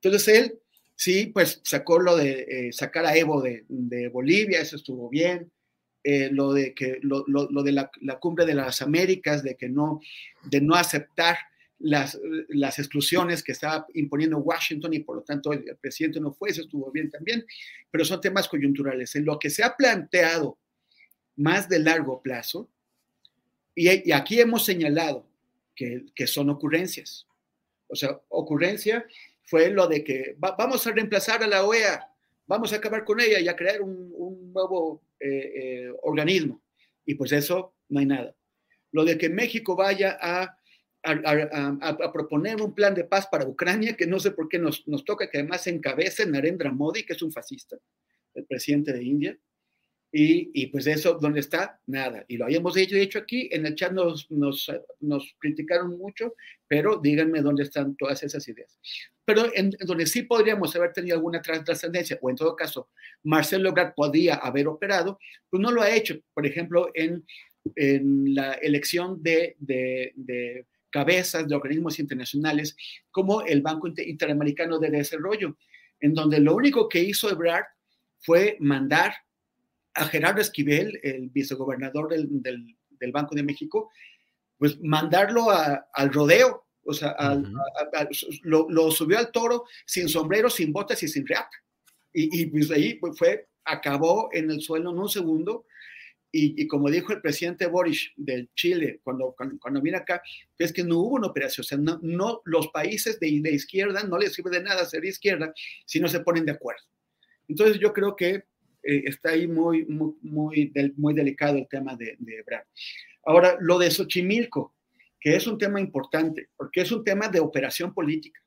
Entonces él Sí, pues sacó lo de eh, sacar a Evo de, Bolivia, eso estuvo bien. Eh, lo de que lo, de la, cumbre de las Américas, de que no, de no aceptar las, las exclusiones que estaba imponiendo Washington y por lo tanto el, presidente no fue, eso estuvo bien también, pero son temas coyunturales. En lo que se ha planteado más de largo plazo, y, aquí hemos señalado que, que son ocurrencias. O sea, ocurrencia fue lo de que vamos a reemplazar a la OEA, vamos a acabar con ella y a crear un, nuevo eh, eh, organismo. Y pues eso no hay nada. Lo de que México vaya a, proponer un plan de paz para Ucrania, que no sé por qué nos, nos toca que además encabece Narendra Modi, que es un fascista, el presidente de India. Y, y, pues eso, ¿dónde está? Nada. Y lo habíamos dicho, hecho aquí, en el chat nos, nos, nos, criticaron mucho, pero díganme dónde están todas esas ideas. Pero en, donde sí podríamos haber tenido alguna trascendencia, o en todo caso, Marcelo Ebrard podía haber operado, pues no lo ha hecho. Por ejemplo, en, en la elección de, de, de cabezas de organismos internacionales como el Banco Interamericano de Desarrollo, en donde lo único que hizo Ebrard fue mandar a Gerardo Esquivel, el vicegobernador del, del, Banco de México, pues mandarlo al rodeo, o sea, lo, subió al toro sin sombrero, sin botas y sin reata. Y, y pues ahí fue, acabó en el suelo en un segundo. Y, y, como dijo el presidente Boris del Chile cuando, cuando, vino acá, es que no hubo una operación. O sea, no, no los países de, de, izquierda no les sirve de nada ser izquierda si no se ponen de acuerdo. Entonces yo creo que eh, está ahí muy, muy, muy, delicado el tema de, de. Ahora, lo de Xochimilco, que es un tema importante, porque es un tema de operación política.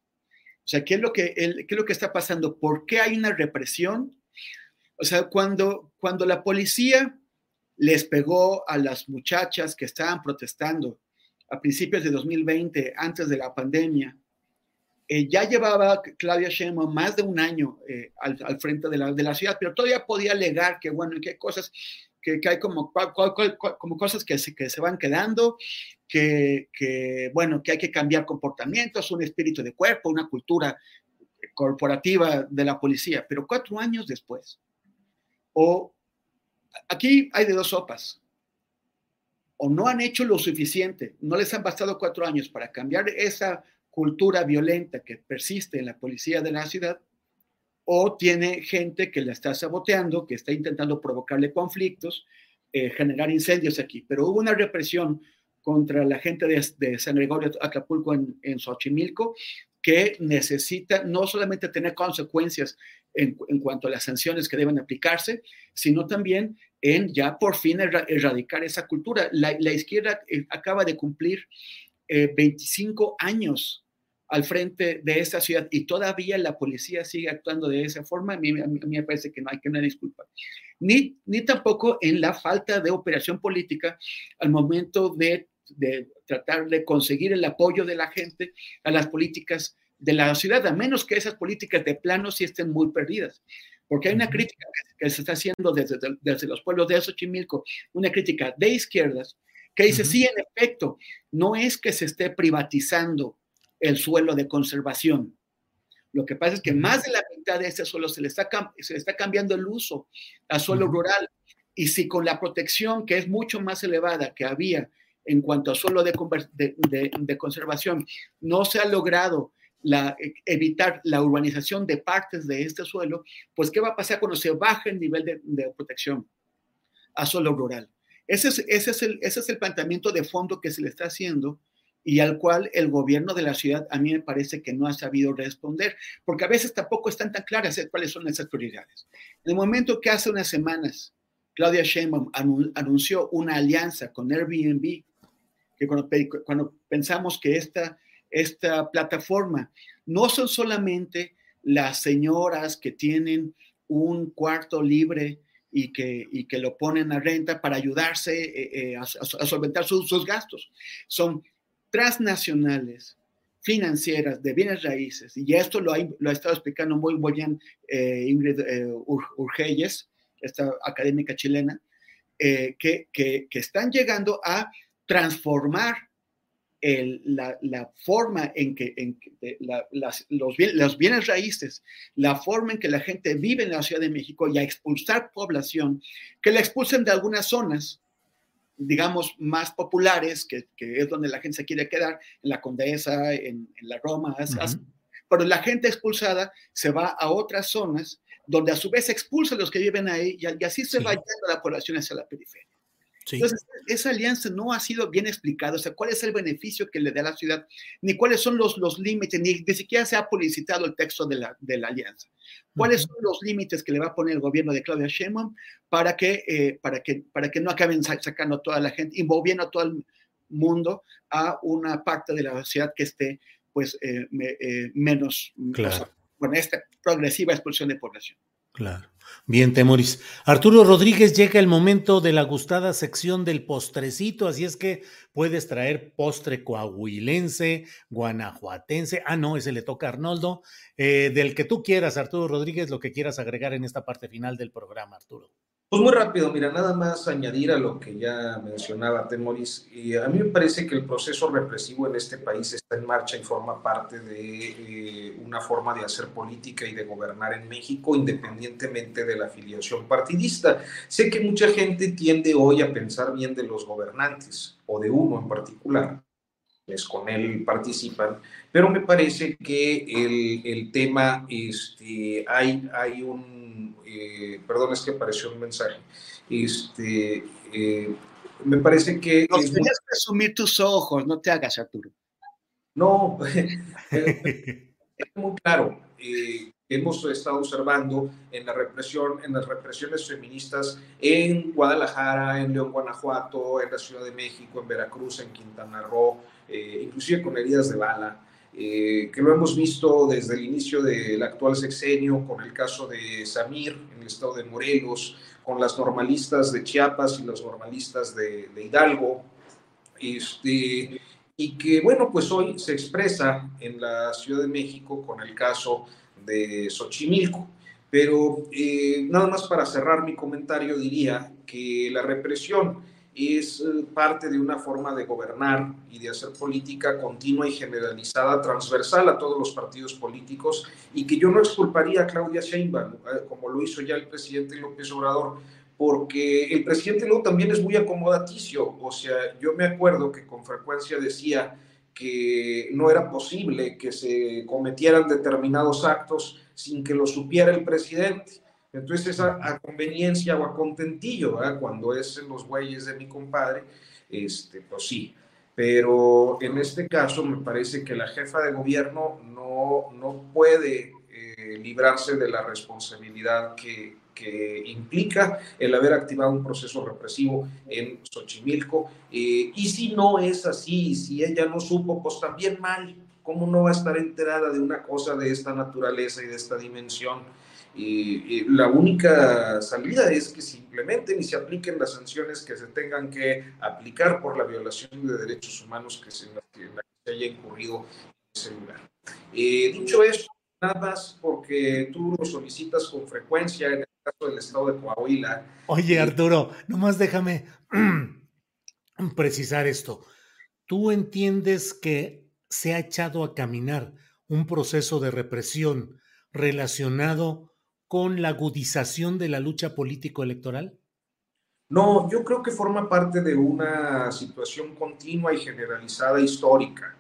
O sea, ¿qué es lo que, qué es lo que está pasando? ¿Por qué hay una represión? O sea, cuando, cuando la policía les pegó a las muchachas que estaban protestando a principios de 2020, antes de la pandemia, eh, ya llevaba Claudia Sheinbaum más de un año eh, al, al, frente de la, de la, ciudad, pero todavía podía alegar que, bueno, que hay cosas, que, que hay como, como cosas que se, que se van quedando, que, que, bueno, que hay que cambiar comportamientos, un espíritu de cuerpo, una cultura corporativa de la policía, pero cuatro años después, o aquí hay de dos sopas, o no han hecho lo suficiente, no les han bastado cuatro años para cambiar esa cultura violenta que persiste en la policía de la ciudad, o tiene gente que la está saboteando, que está intentando provocarle conflictos, eh, generar incendios aquí. Pero hubo una represión contra la gente de, de San Gregorio Acapulco en, en, Xochimilco que necesita no solamente tener consecuencias en, en, cuanto a las sanciones que deben aplicarse, sino también en ya por fin erradicar esa cultura. La, la izquierda eh, acaba de cumplir eh, 25 años al frente de esta ciudad y todavía la policía sigue actuando de esa forma, a mí, a mí, me parece que no hay que una disculpa. Ni, ni tampoco en la falta de operación política al momento de, de tratar de conseguir el apoyo de la gente a las políticas de la ciudad, a menos que esas políticas de plano sí estén muy perdidas. Porque hay una crítica que se está haciendo desde, desde los pueblos de Xochimilco, una crítica de izquierdas, que dice, uh -huh. sí, en efecto, no es que se esté privatizando el suelo de conservación. Lo que pasa es que más de la mitad de ese suelo se le está, se le está cambiando el uso a suelo rural. Y si con la protección, que es mucho más elevada que había en cuanto a suelo de, de, de, de conservación, no se ha logrado la, evitar la urbanización de partes de este suelo, pues ¿qué va a pasar cuando se baja el nivel de, de protección a suelo rural? Ese es, ese, es el, ese es el planteamiento de fondo que se le está haciendo y al cual el gobierno de la ciudad a mí me parece que no ha sabido responder, porque a veces tampoco están tan claras cuáles son esas prioridades. En el momento que hace unas semanas Claudia Sheinbaum anunció una alianza con Airbnb, que cuando, cuando pensamos que esta, esta plataforma no son solamente las señoras que tienen un cuarto libre y que, y que lo ponen a renta para ayudarse eh, eh, a, a, solventar sus, sus gastos, son transnacionales financieras de bienes raíces, y esto lo ha, estado explicando muy, bien eh, Ingrid eh, Ur, Urgelles, esta académica chilena, eh, que, que, están llegando a transformar la, forma en que, las, los, bienes raíces, la forma en que la gente vive en la Ciudad de México y a expulsar población, que la expulsen de algunas zonas, digamos, más populares, que, que, es donde la gente se quiere quedar, en la Condesa, en, en la Roma, uh -huh. pero la gente expulsada se va a otras zonas donde a su vez expulsa a los que viven ahí y, y así se sí. va yendo la población hacia la periferia. Sí. Entonces, esa alianza no ha sido bien explicada, o sea, cuál es el beneficio que le da a la ciudad, ni cuáles son los, los límites, ni, ni siquiera se ha publicitado el texto de la, de la alianza. ¿Cuáles uh -huh. son los límites que le va a poner el gobierno de Claudia Sheinbaum para que, eh, para que, para que no acaben sacando a toda la gente, envolviendo a todo el mundo a una parte de la sociedad que esté, pues, eh, me, eh, menos, claro. o sea, bueno, esta progresiva expulsión de población. Claro. Bien, Temoris. Arturo Rodríguez, llega el momento de la gustada sección del postrecito, así es que puedes traer postre coahuilense, guanajuatense. Ah, no, ese le toca a Arnoldo. Eh, del que tú quieras, Arturo Rodríguez, lo que quieras agregar en esta parte final del programa, Arturo. Pues muy rápido, mira, nada más añadir a lo que ya mencionaba Temoris. Y a mí me parece que el proceso represivo en este país está en marcha y forma parte de eh, una forma de hacer política y de gobernar en México, independientemente de la afiliación partidista. Sé que mucha gente tiende hoy a pensar bien de los gobernantes o de uno en particular, quienes con él participan, pero me parece que el, el tema, este, hay, hay un eh, perdón, es que apareció un mensaje. Este, eh, me parece que. No, tenías que asumir tus ojos, no te hagas, Arturo. No, es muy claro. Eh, hemos estado observando en la represión, en las represiones feministas en Guadalajara, en León, Guanajuato, en la Ciudad de México, en Veracruz, en Quintana Roo, eh, inclusive con heridas de bala, eh, que lo hemos visto desde el inicio del actual sexenio, con el caso de Samir en el estado de Morelos, con las normalistas de Chiapas y los normalistas de, Hidalgo, este, y que, bueno, pues hoy se expresa en la Ciudad de México con el caso de Xochimilco. Pero eh, nada más para cerrar mi comentario diría que la represión es eh, parte de una forma de gobernar y de hacer política continua y generalizada, transversal a todos los partidos políticos, y que yo no exculparía a Claudia Sheinbaum, eh, como lo hizo ya el presidente López Obrador, porque el presidente luego también es muy acomodaticio, o sea, yo me acuerdo que con frecuencia decía que no era posible que se cometieran determinados actos sin que lo supiera el presidente. Entonces, esa a conveniencia o a contentillo, cuando es en los güeyes de mi compadre, este, pues sí. Pero en este caso me parece que la jefa de gobierno no, no puede eh, librarse de la responsabilidad que, que implica el haber activado un proceso represivo en Xochimilco. Eh, y si no es así, si ella no supo, pues también mal. ¿Cómo no va a estar enterada de una cosa de esta naturaleza y de esta dimensión? Y, la única salida es que se implementen y se apliquen las sanciones que se tengan que aplicar por la violación de derechos humanos que se, que se haya incurrido en ese lugar. Eh, dicho eso, nada más porque tú lo solicitas con frecuencia en del estado de Coahuila. Oye, Arturo, nomás déjame precisar esto. ¿Tú entiendes que se ha echado a caminar un proceso de represión relacionado con la agudización de la lucha político-electoral? No, yo creo que forma parte de una situación continua y generalizada histórica.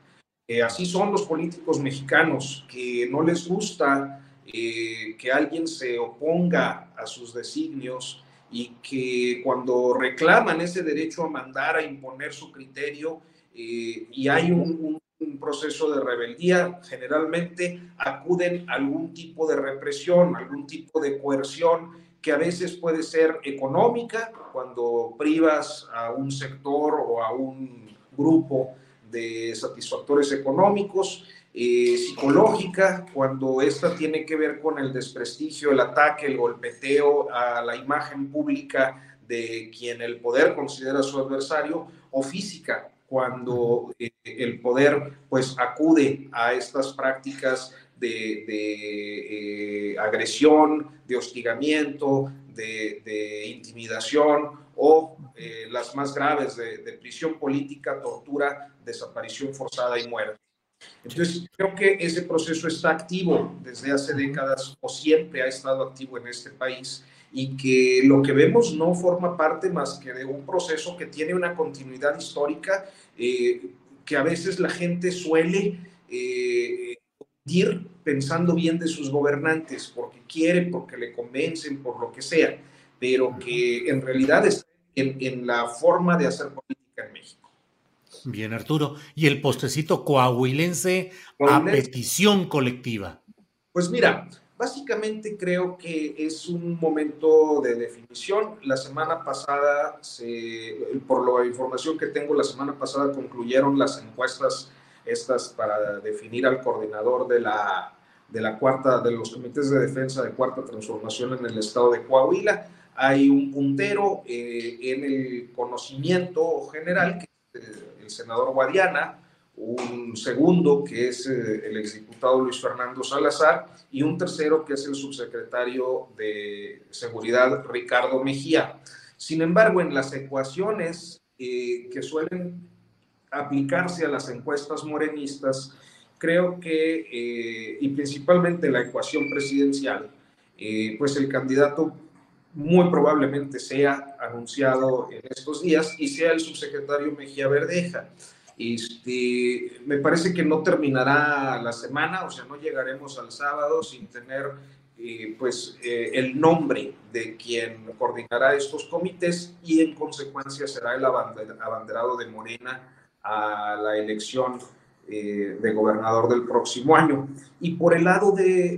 Eh, así son los políticos mexicanos, que no les gusta eh, que alguien se oponga a sus designios y que cuando reclaman ese derecho a mandar, a imponer su criterio eh, y hay un, proceso de rebeldía, generalmente acuden a algún tipo de represión, algún tipo de coerción que a veces puede ser económica, cuando privas a un sector o a un grupo de satisfactores económicos, eh, psicológica, cuando esta tiene que ver con el desprestigio, el ataque, el golpeteo a la imagen pública de quien el poder considera su adversario, o física, cuando eh, el poder pues acude a estas prácticas de, eh, agresión, de hostigamiento, de, intimidación o las más graves de, de prisión política, tortura, desaparición forzada y muerte. Entonces, creo que ese proceso está activo desde hace décadas o siempre ha estado activo en este país y que lo que vemos no forma parte más que de un proceso que tiene una continuidad histórica eh, que a veces la gente suele eh, ir pensando bien de sus gobernantes porque quieren, porque le convencen, por lo que sea, pero que en realidad está en, en la forma de hacer política en México. Bien, Arturo. ¿Y el postecito coahuilense a petición colectiva? Pues mira, básicamente creo que es un momento de definición. La semana pasada, por la información que tengo, la semana pasada concluyeron las encuestas estas para definir al coordinador de la, de la cuarta, de los comités de defensa de cuarta transformación en el estado de Coahuila. Hay un puntero eh, en el conocimiento general que el senador Guadiana, un segundo que es eh, el exdiputado Luis Fernando Salazar y un tercero que es el subsecretario de Seguridad Ricardo Mejía. Sin embargo, en las ecuaciones eh, que suelen aplicarse a las encuestas morenistas, creo que, eh, y principalmente la ecuación presidencial, pues el candidato muy probablemente sea anunciado en estos días y sea el subsecretario Mejía Verdeja. Este, me parece que no terminará la semana, o sea, no llegaremos al sábado sin tener eh, pues eh, el nombre de quien coordinará estos comités y en consecuencia será el abanderado de Morena a la elección eh, de gobernador del próximo año. Y por el lado de,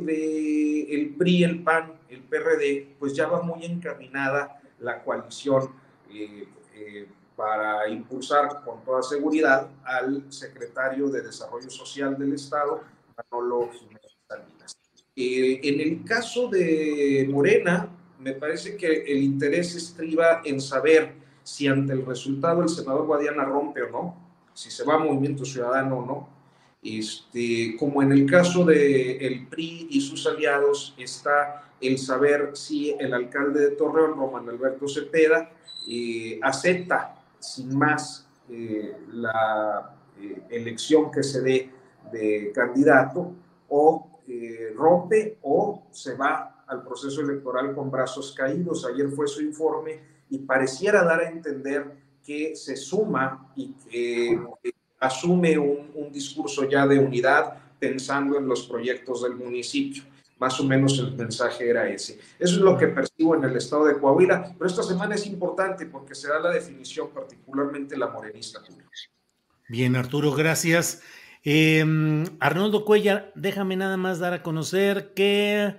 el PRI, el PAN, el PRD, pues ya va muy encaminada la coalición para impulsar con toda seguridad al secretario de Desarrollo Social del Estado, Manolo Jiménez Salinas. Eh, en el caso de Morena, me parece que el interés estriba en saber si ante el resultado el senador Guadiana rompe o no, si se va a Movimiento Ciudadano o no. Este, como en el caso de el PRI y sus aliados, está el saber si el alcalde de Torreón, Román Alberto Cepeda, eh, acepta sin más eh, la eh, elección que se dé de candidato o eh, rompe o se va al proceso electoral con brazos caídos. Ayer fue su informe y pareciera dar a entender que se suma y que asume un, un discurso ya de unidad pensando en los proyectos del municipio. Más o menos el mensaje era ese. Eso es lo que percibo en el estado de Coahuila, pero esta semana es importante porque se da la definición, particularmente la morenista. Bien, Arturo, gracias. Eh, Arnoldo Cuellar, déjame nada más dar a conocer que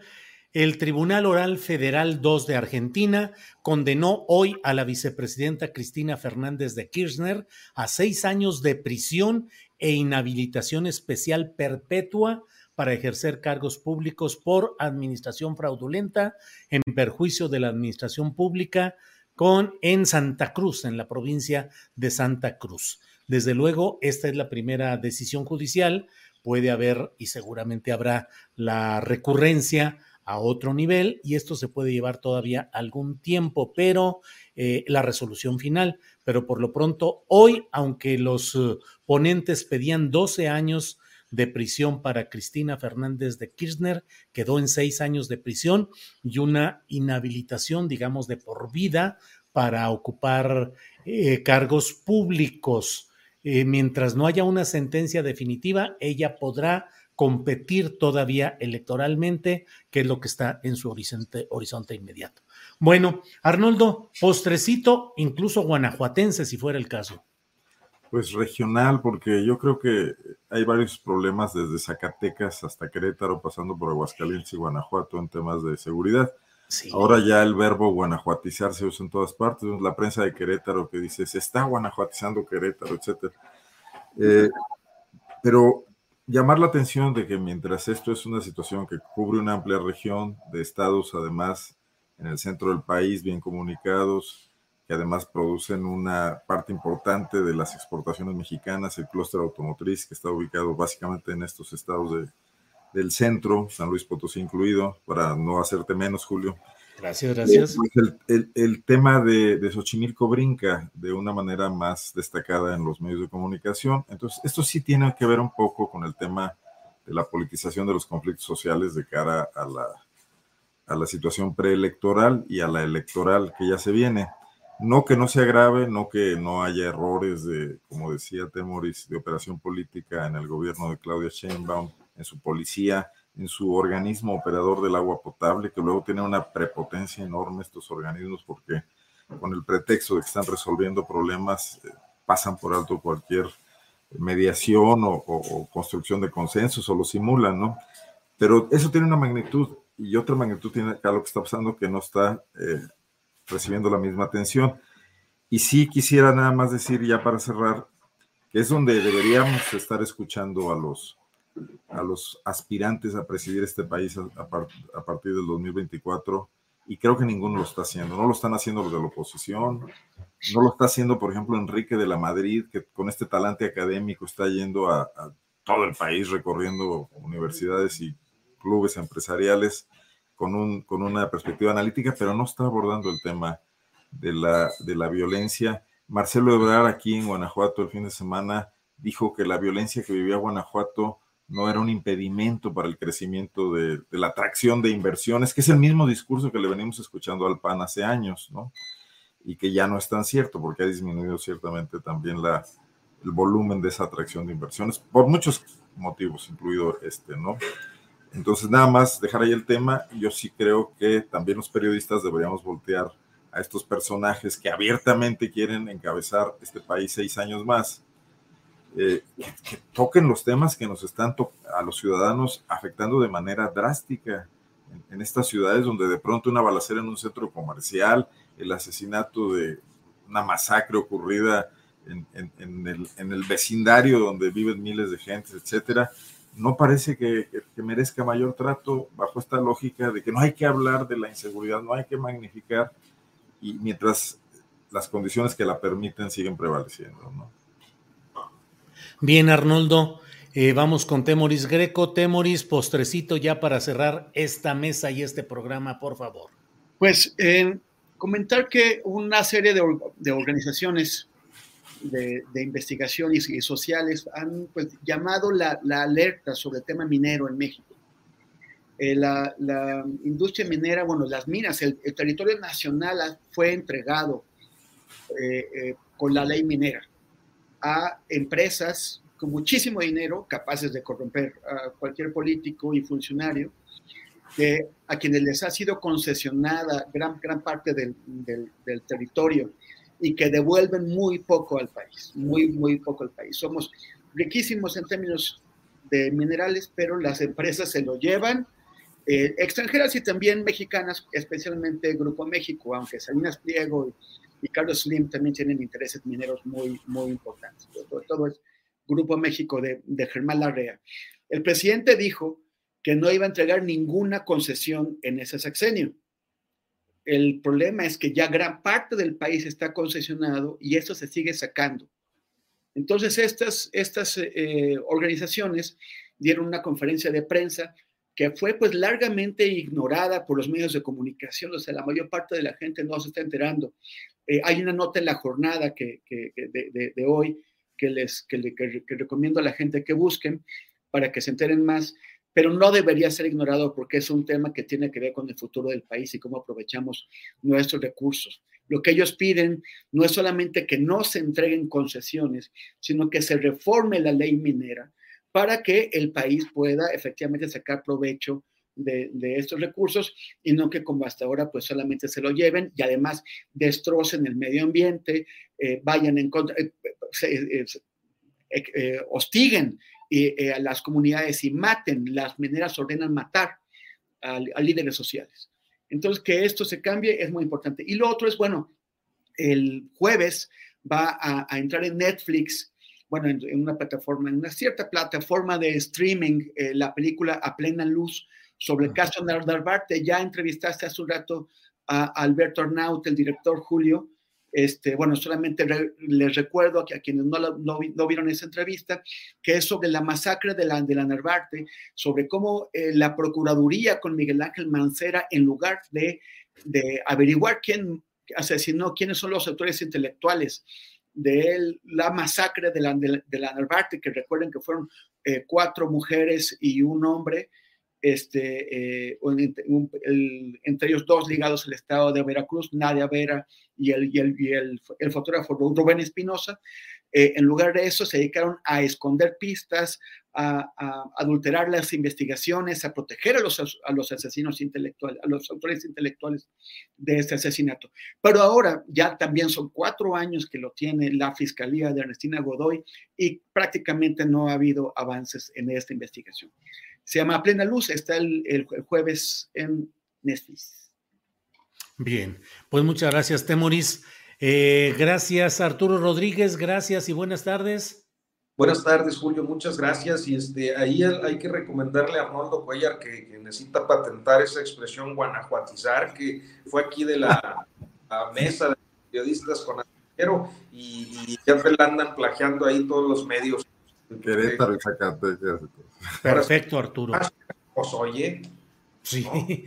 el Tribunal Oral Federal 2 de Argentina condenó hoy a la vicepresidenta Cristina Fernández de Kirchner a seis años de prisión e inhabilitación especial perpetua para ejercer cargos públicos por administración fraudulenta en perjuicio de la administración pública con en Santa Cruz, en la provincia de Santa Cruz. Desde luego, esta es la primera decisión judicial. Puede haber y seguramente habrá la recurrencia a otro nivel y esto se puede llevar todavía algún tiempo, pero eh, la resolución final. Pero por lo pronto, hoy, aunque los uh, ponentes pedían 12 años de prisión para Cristina Fernández de Kirchner, quedó en seis años de prisión y una inhabilitación, digamos, de por vida para ocupar eh, cargos públicos. Eh, mientras no haya una sentencia definitiva, ella podrá competir todavía electoralmente, que es lo que está en su horizonte, horizonte inmediato. Bueno, Arnoldo, postrecito, incluso guanajuatense, si fuera el caso. Pues regional, porque yo creo que hay varios problemas desde Zacatecas hasta Querétaro, pasando por Aguascalientes y Guanajuato en temas de seguridad. Sí. Ahora ya el verbo guanajuatizar se usa en todas partes. La prensa de Querétaro que dice se está guanajuatizando Querétaro, etcétera. Eh, pero llamar la atención de que mientras esto es una situación que cubre una amplia región de estados, además en el centro del país, bien comunicados, que además producen una parte importante de las exportaciones mexicanas, el clúster automotriz que está ubicado básicamente en estos estados de, del centro, San Luis Potosí incluido, para no hacerte menos, Julio. Gracias, gracias. Pues el, el, el, tema de, de Xochimilco brinca de una manera más destacada en los medios de comunicación. Entonces, esto sí tiene que ver un poco con el tema de la politización de los conflictos sociales de cara a la, a la situación preelectoral y a la electoral que ya se viene. No que no sea grave, no que no haya errores de, como decía Temoris, de operación política en el gobierno de Claudia Sheinbaum, en su policía, en su organismo operador del agua potable, que luego tiene una prepotencia enorme estos organismos porque con el pretexto de que están resolviendo problemas, eh, pasan por alto cualquier mediación o, construcción de consensos o lo simulan, ¿no? Pero eso tiene una magnitud y otra magnitud tiene acá lo que está pasando que no está eh, recibiendo la misma atención. Y sí quisiera nada más decir, ya para cerrar, que es donde deberíamos estar escuchando a los, a los aspirantes a presidir este país a, a, partir del 2024 y creo que ninguno lo está haciendo. No lo están haciendo los de la oposición, no lo está haciendo, por ejemplo, Enrique de la Madrid, que con este talante académico está yendo a todo el país recorriendo universidades y clubes empresariales con, un, con una perspectiva analítica, pero no está abordando el tema de la, violencia. Marcelo Ebrard aquí en Guanajuato el fin de semana dijo que la violencia que vivía Guanajuato no era un impedimento para el crecimiento de, la atracción de inversiones, que es el mismo discurso que le venimos escuchando al PAN hace años, ¿no? Y que ya no es tan cierto, porque ha disminuido ciertamente también el volumen de esa atracción de inversiones, por muchos motivos, incluido este, ¿no? Entonces, nada más dejar ahí el tema. Yo sí creo que también los periodistas deberíamos voltear a estos personajes que abiertamente quieren encabezar este país seis años más eh, que, toquen los temas que nos están a los ciudadanos afectando de manera drástica en, estas ciudades donde de pronto una balacera en un centro comercial, el asesinato de una masacre ocurrida en, el, vecindario donde viven miles de gentes, etcétera, no parece que, que, merezca mayor trato bajo esta lógica de que no hay que hablar de la inseguridad, no hay que magnificar, y mientras las condiciones que la permiten siguen prevaleciendo. ¿no? Bien, Arnoldo, eh, vamos con Temoris Greco. Temoris, postrecito ya para cerrar esta mesa y este programa, por favor. Pues comentar que una serie de, organizaciones de, investigación y, sociales han pues, llamado la, alerta sobre el tema minero en México. Eh, la, industria minera, bueno, las minas, el, territorio nacional fue entregado eh, con la ley minera a empresas con muchísimo dinero, capaces de corromper a cualquier político y funcionario, que, a quienes les ha sido concesionada gran, gran parte del, del, territorio y que devuelven muy poco al país, muy, muy poco al país. Somos riquísimos en términos de minerales, pero las empresas se lo llevan, eh, extranjeras y también mexicanas, especialmente Grupo México, aunque Salinas Pliego y, Carlos Slim también tienen intereses mineros muy, muy importantes. Todo, todo es Grupo México de, Germán Larrea. El presidente dijo que no iba a entregar ninguna concesión en ese sexenio. El problema es que ya gran parte del país está concesionado y eso se sigue sacando. Entonces, estas, estas eh, organizaciones dieron una conferencia de prensa que fue pues largamente ignorada por los medios de comunicación, o sea, la mayor parte de la gente no se está enterando. Eh, hay una nota en la jornada que, de, de, hoy que les que, recomiendo a la gente que busquen para que se enteren más, pero no debería ser ignorado porque es un tema que tiene que ver con el futuro del país y cómo aprovechamos nuestros recursos. Lo que ellos piden no es solamente que no se entreguen concesiones, sino que se reforme la ley minera para que el país pueda efectivamente sacar provecho de, estos recursos y no que como hasta ahora pues solamente se lo lleven y además destrocen el medio ambiente, eh, vayan en contra, eh, eh, eh, hostiguen a las comunidades y maten, las mineras ordenan matar a, líderes sociales. Entonces, que esto se cambie es muy importante. Y lo otro es, bueno, el jueves va a, entrar en Netflix, bueno, en, una plataforma, en una cierta plataforma de streaming, la película A Plena Luz sobre el caso Narvarte. Ya entrevistaste hace un rato a Alberto Arnaut, el director Julio, este, bueno, solamente les recuerdo a, quienes no, no, vieron esa entrevista, que es sobre la masacre de la, de la Narvarte, sobre cómo eh, la Procuraduría con Miguel Ángel Mancera, en lugar de, de averiguar quién asesinó, quiénes son los autores intelectuales de la masacre de la, de, la Narvarte, que recuerden que fueron eh, cuatro mujeres y un hombre, este, eh, entre ellos dos ligados al estado de Veracruz, Nadia Vera y el, y el, el, fotógrafo Rubén Espinosa. Eh, en lugar de eso, se dedicaron a esconder pistas, a, adulterar las investigaciones, a proteger a los, a los asesinos intelectuales, a los autores intelectuales de este asesinato. Pero ahora ya también son cuatro años que lo tiene la Fiscalía de Ernestina Godoy y prácticamente no ha habido avances en esta investigación. Se llama Plena Luz, está el, jueves en Netflix. Bien, pues muchas gracias, Temoris. Eh, gracias, Arturo Rodríguez, gracias y buenas tardes. Buenas tardes, Julio, muchas gracias. Y este, ahí hay que recomendarle a Arnoldo Cuellar que, necesita patentar esa expresión guanajuatizar, que fue aquí de la, mesa de periodistas con y, y ya la andan plagiando ahí todos los medios. Querétaro y Zacatecas. Perfecto, Arturo. Pues oye. Sí.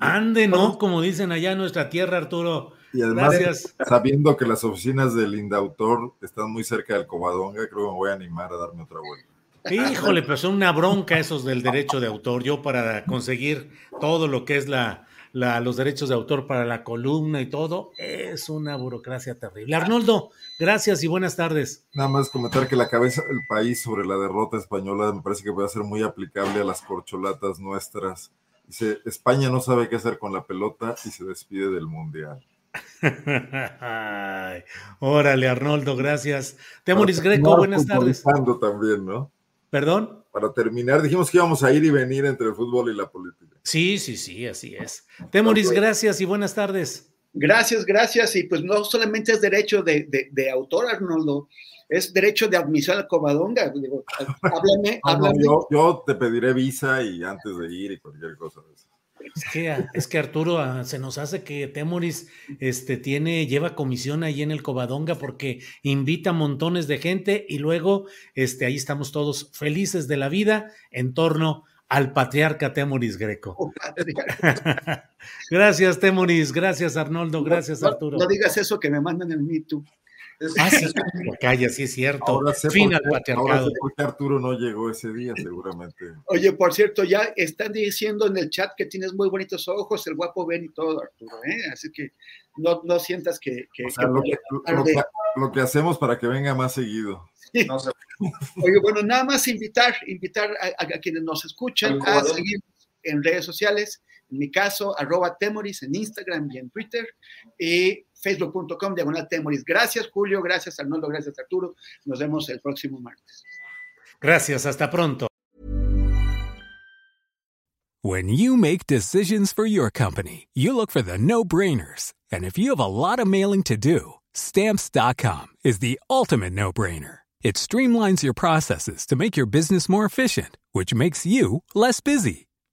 Ande, ¿no? Como dicen allá en nuestra tierra, Arturo. Y además, sabiendo que las oficinas del Indautor están muy cerca del Covadonga, creo que me voy a animar a darme otra vuelta. Híjole, pero son una bronca esos del derecho de autor. Yo para conseguir todo lo que es la, los derechos de autor para la columna y todo, es una burocracia terrible. Arnoldo, gracias y buenas tardes. Nada más comentar que la cabeza del país sobre la derrota española me parece que puede ser muy aplicable a las corcholatas nuestras. Dice, España no sabe qué hacer con la pelota y se despide del Mundial. Órale, Arnoldo, gracias. Temoris Greco, buenas tardes. también, ¿no? ¿Perdón? Para terminar, dijimos que íbamos a ir y venir entre el fútbol y la política. Sí, sí, sí, así es. Temoris, gracias y buenas tardes. Gracias, gracias. Y pues no solamente es derecho de, de, autor, Arnoldo, es derecho de admisión al Covadonga. háblame, háblame. yo, te pediré visa y antes de ir y cualquier cosa de eso. Es que, es que Arturo ah, se nos hace que Temoris este, tiene, lleva comisión ahí en el Covadonga porque invita montones de gente y luego este, ahí estamos todos felices de la vida en torno al patriarca Temoris Greco. Oh, gracias, Temoris. Gracias, Arnoldo. Gracias, Arturo. No, digas eso que me mandan el Me Ah, sí, calla, sí es cierto. Ahora fin al patriarcado. Arturo no llegó ese día, seguramente. Oye, por cierto, ya están diciendo en el chat que tienes muy bonitos ojos, el guapo ven y todo, Arturo, ¿eh? Así que no, no sientas que... lo, que, hacemos para que venga más seguido. Oye, bueno, nada más invitar, invitar a, quienes nos escuchan a seguir en redes sociales, en mi caso, arroba Temoris en Instagram y en Twitter, y facebook.com diagonal Temoris. Gracias, Julio, gracias, Arnoldo, gracias, Arturo. Nos vemos el próximo martes. Gracias, hasta pronto. When you make decisions for your company, you look for the no-brainers. And if you have a lot of mailing to do, stamps.com is the ultimate no-brainer. It streamlines your processes to make your business more efficient, which makes you less busy.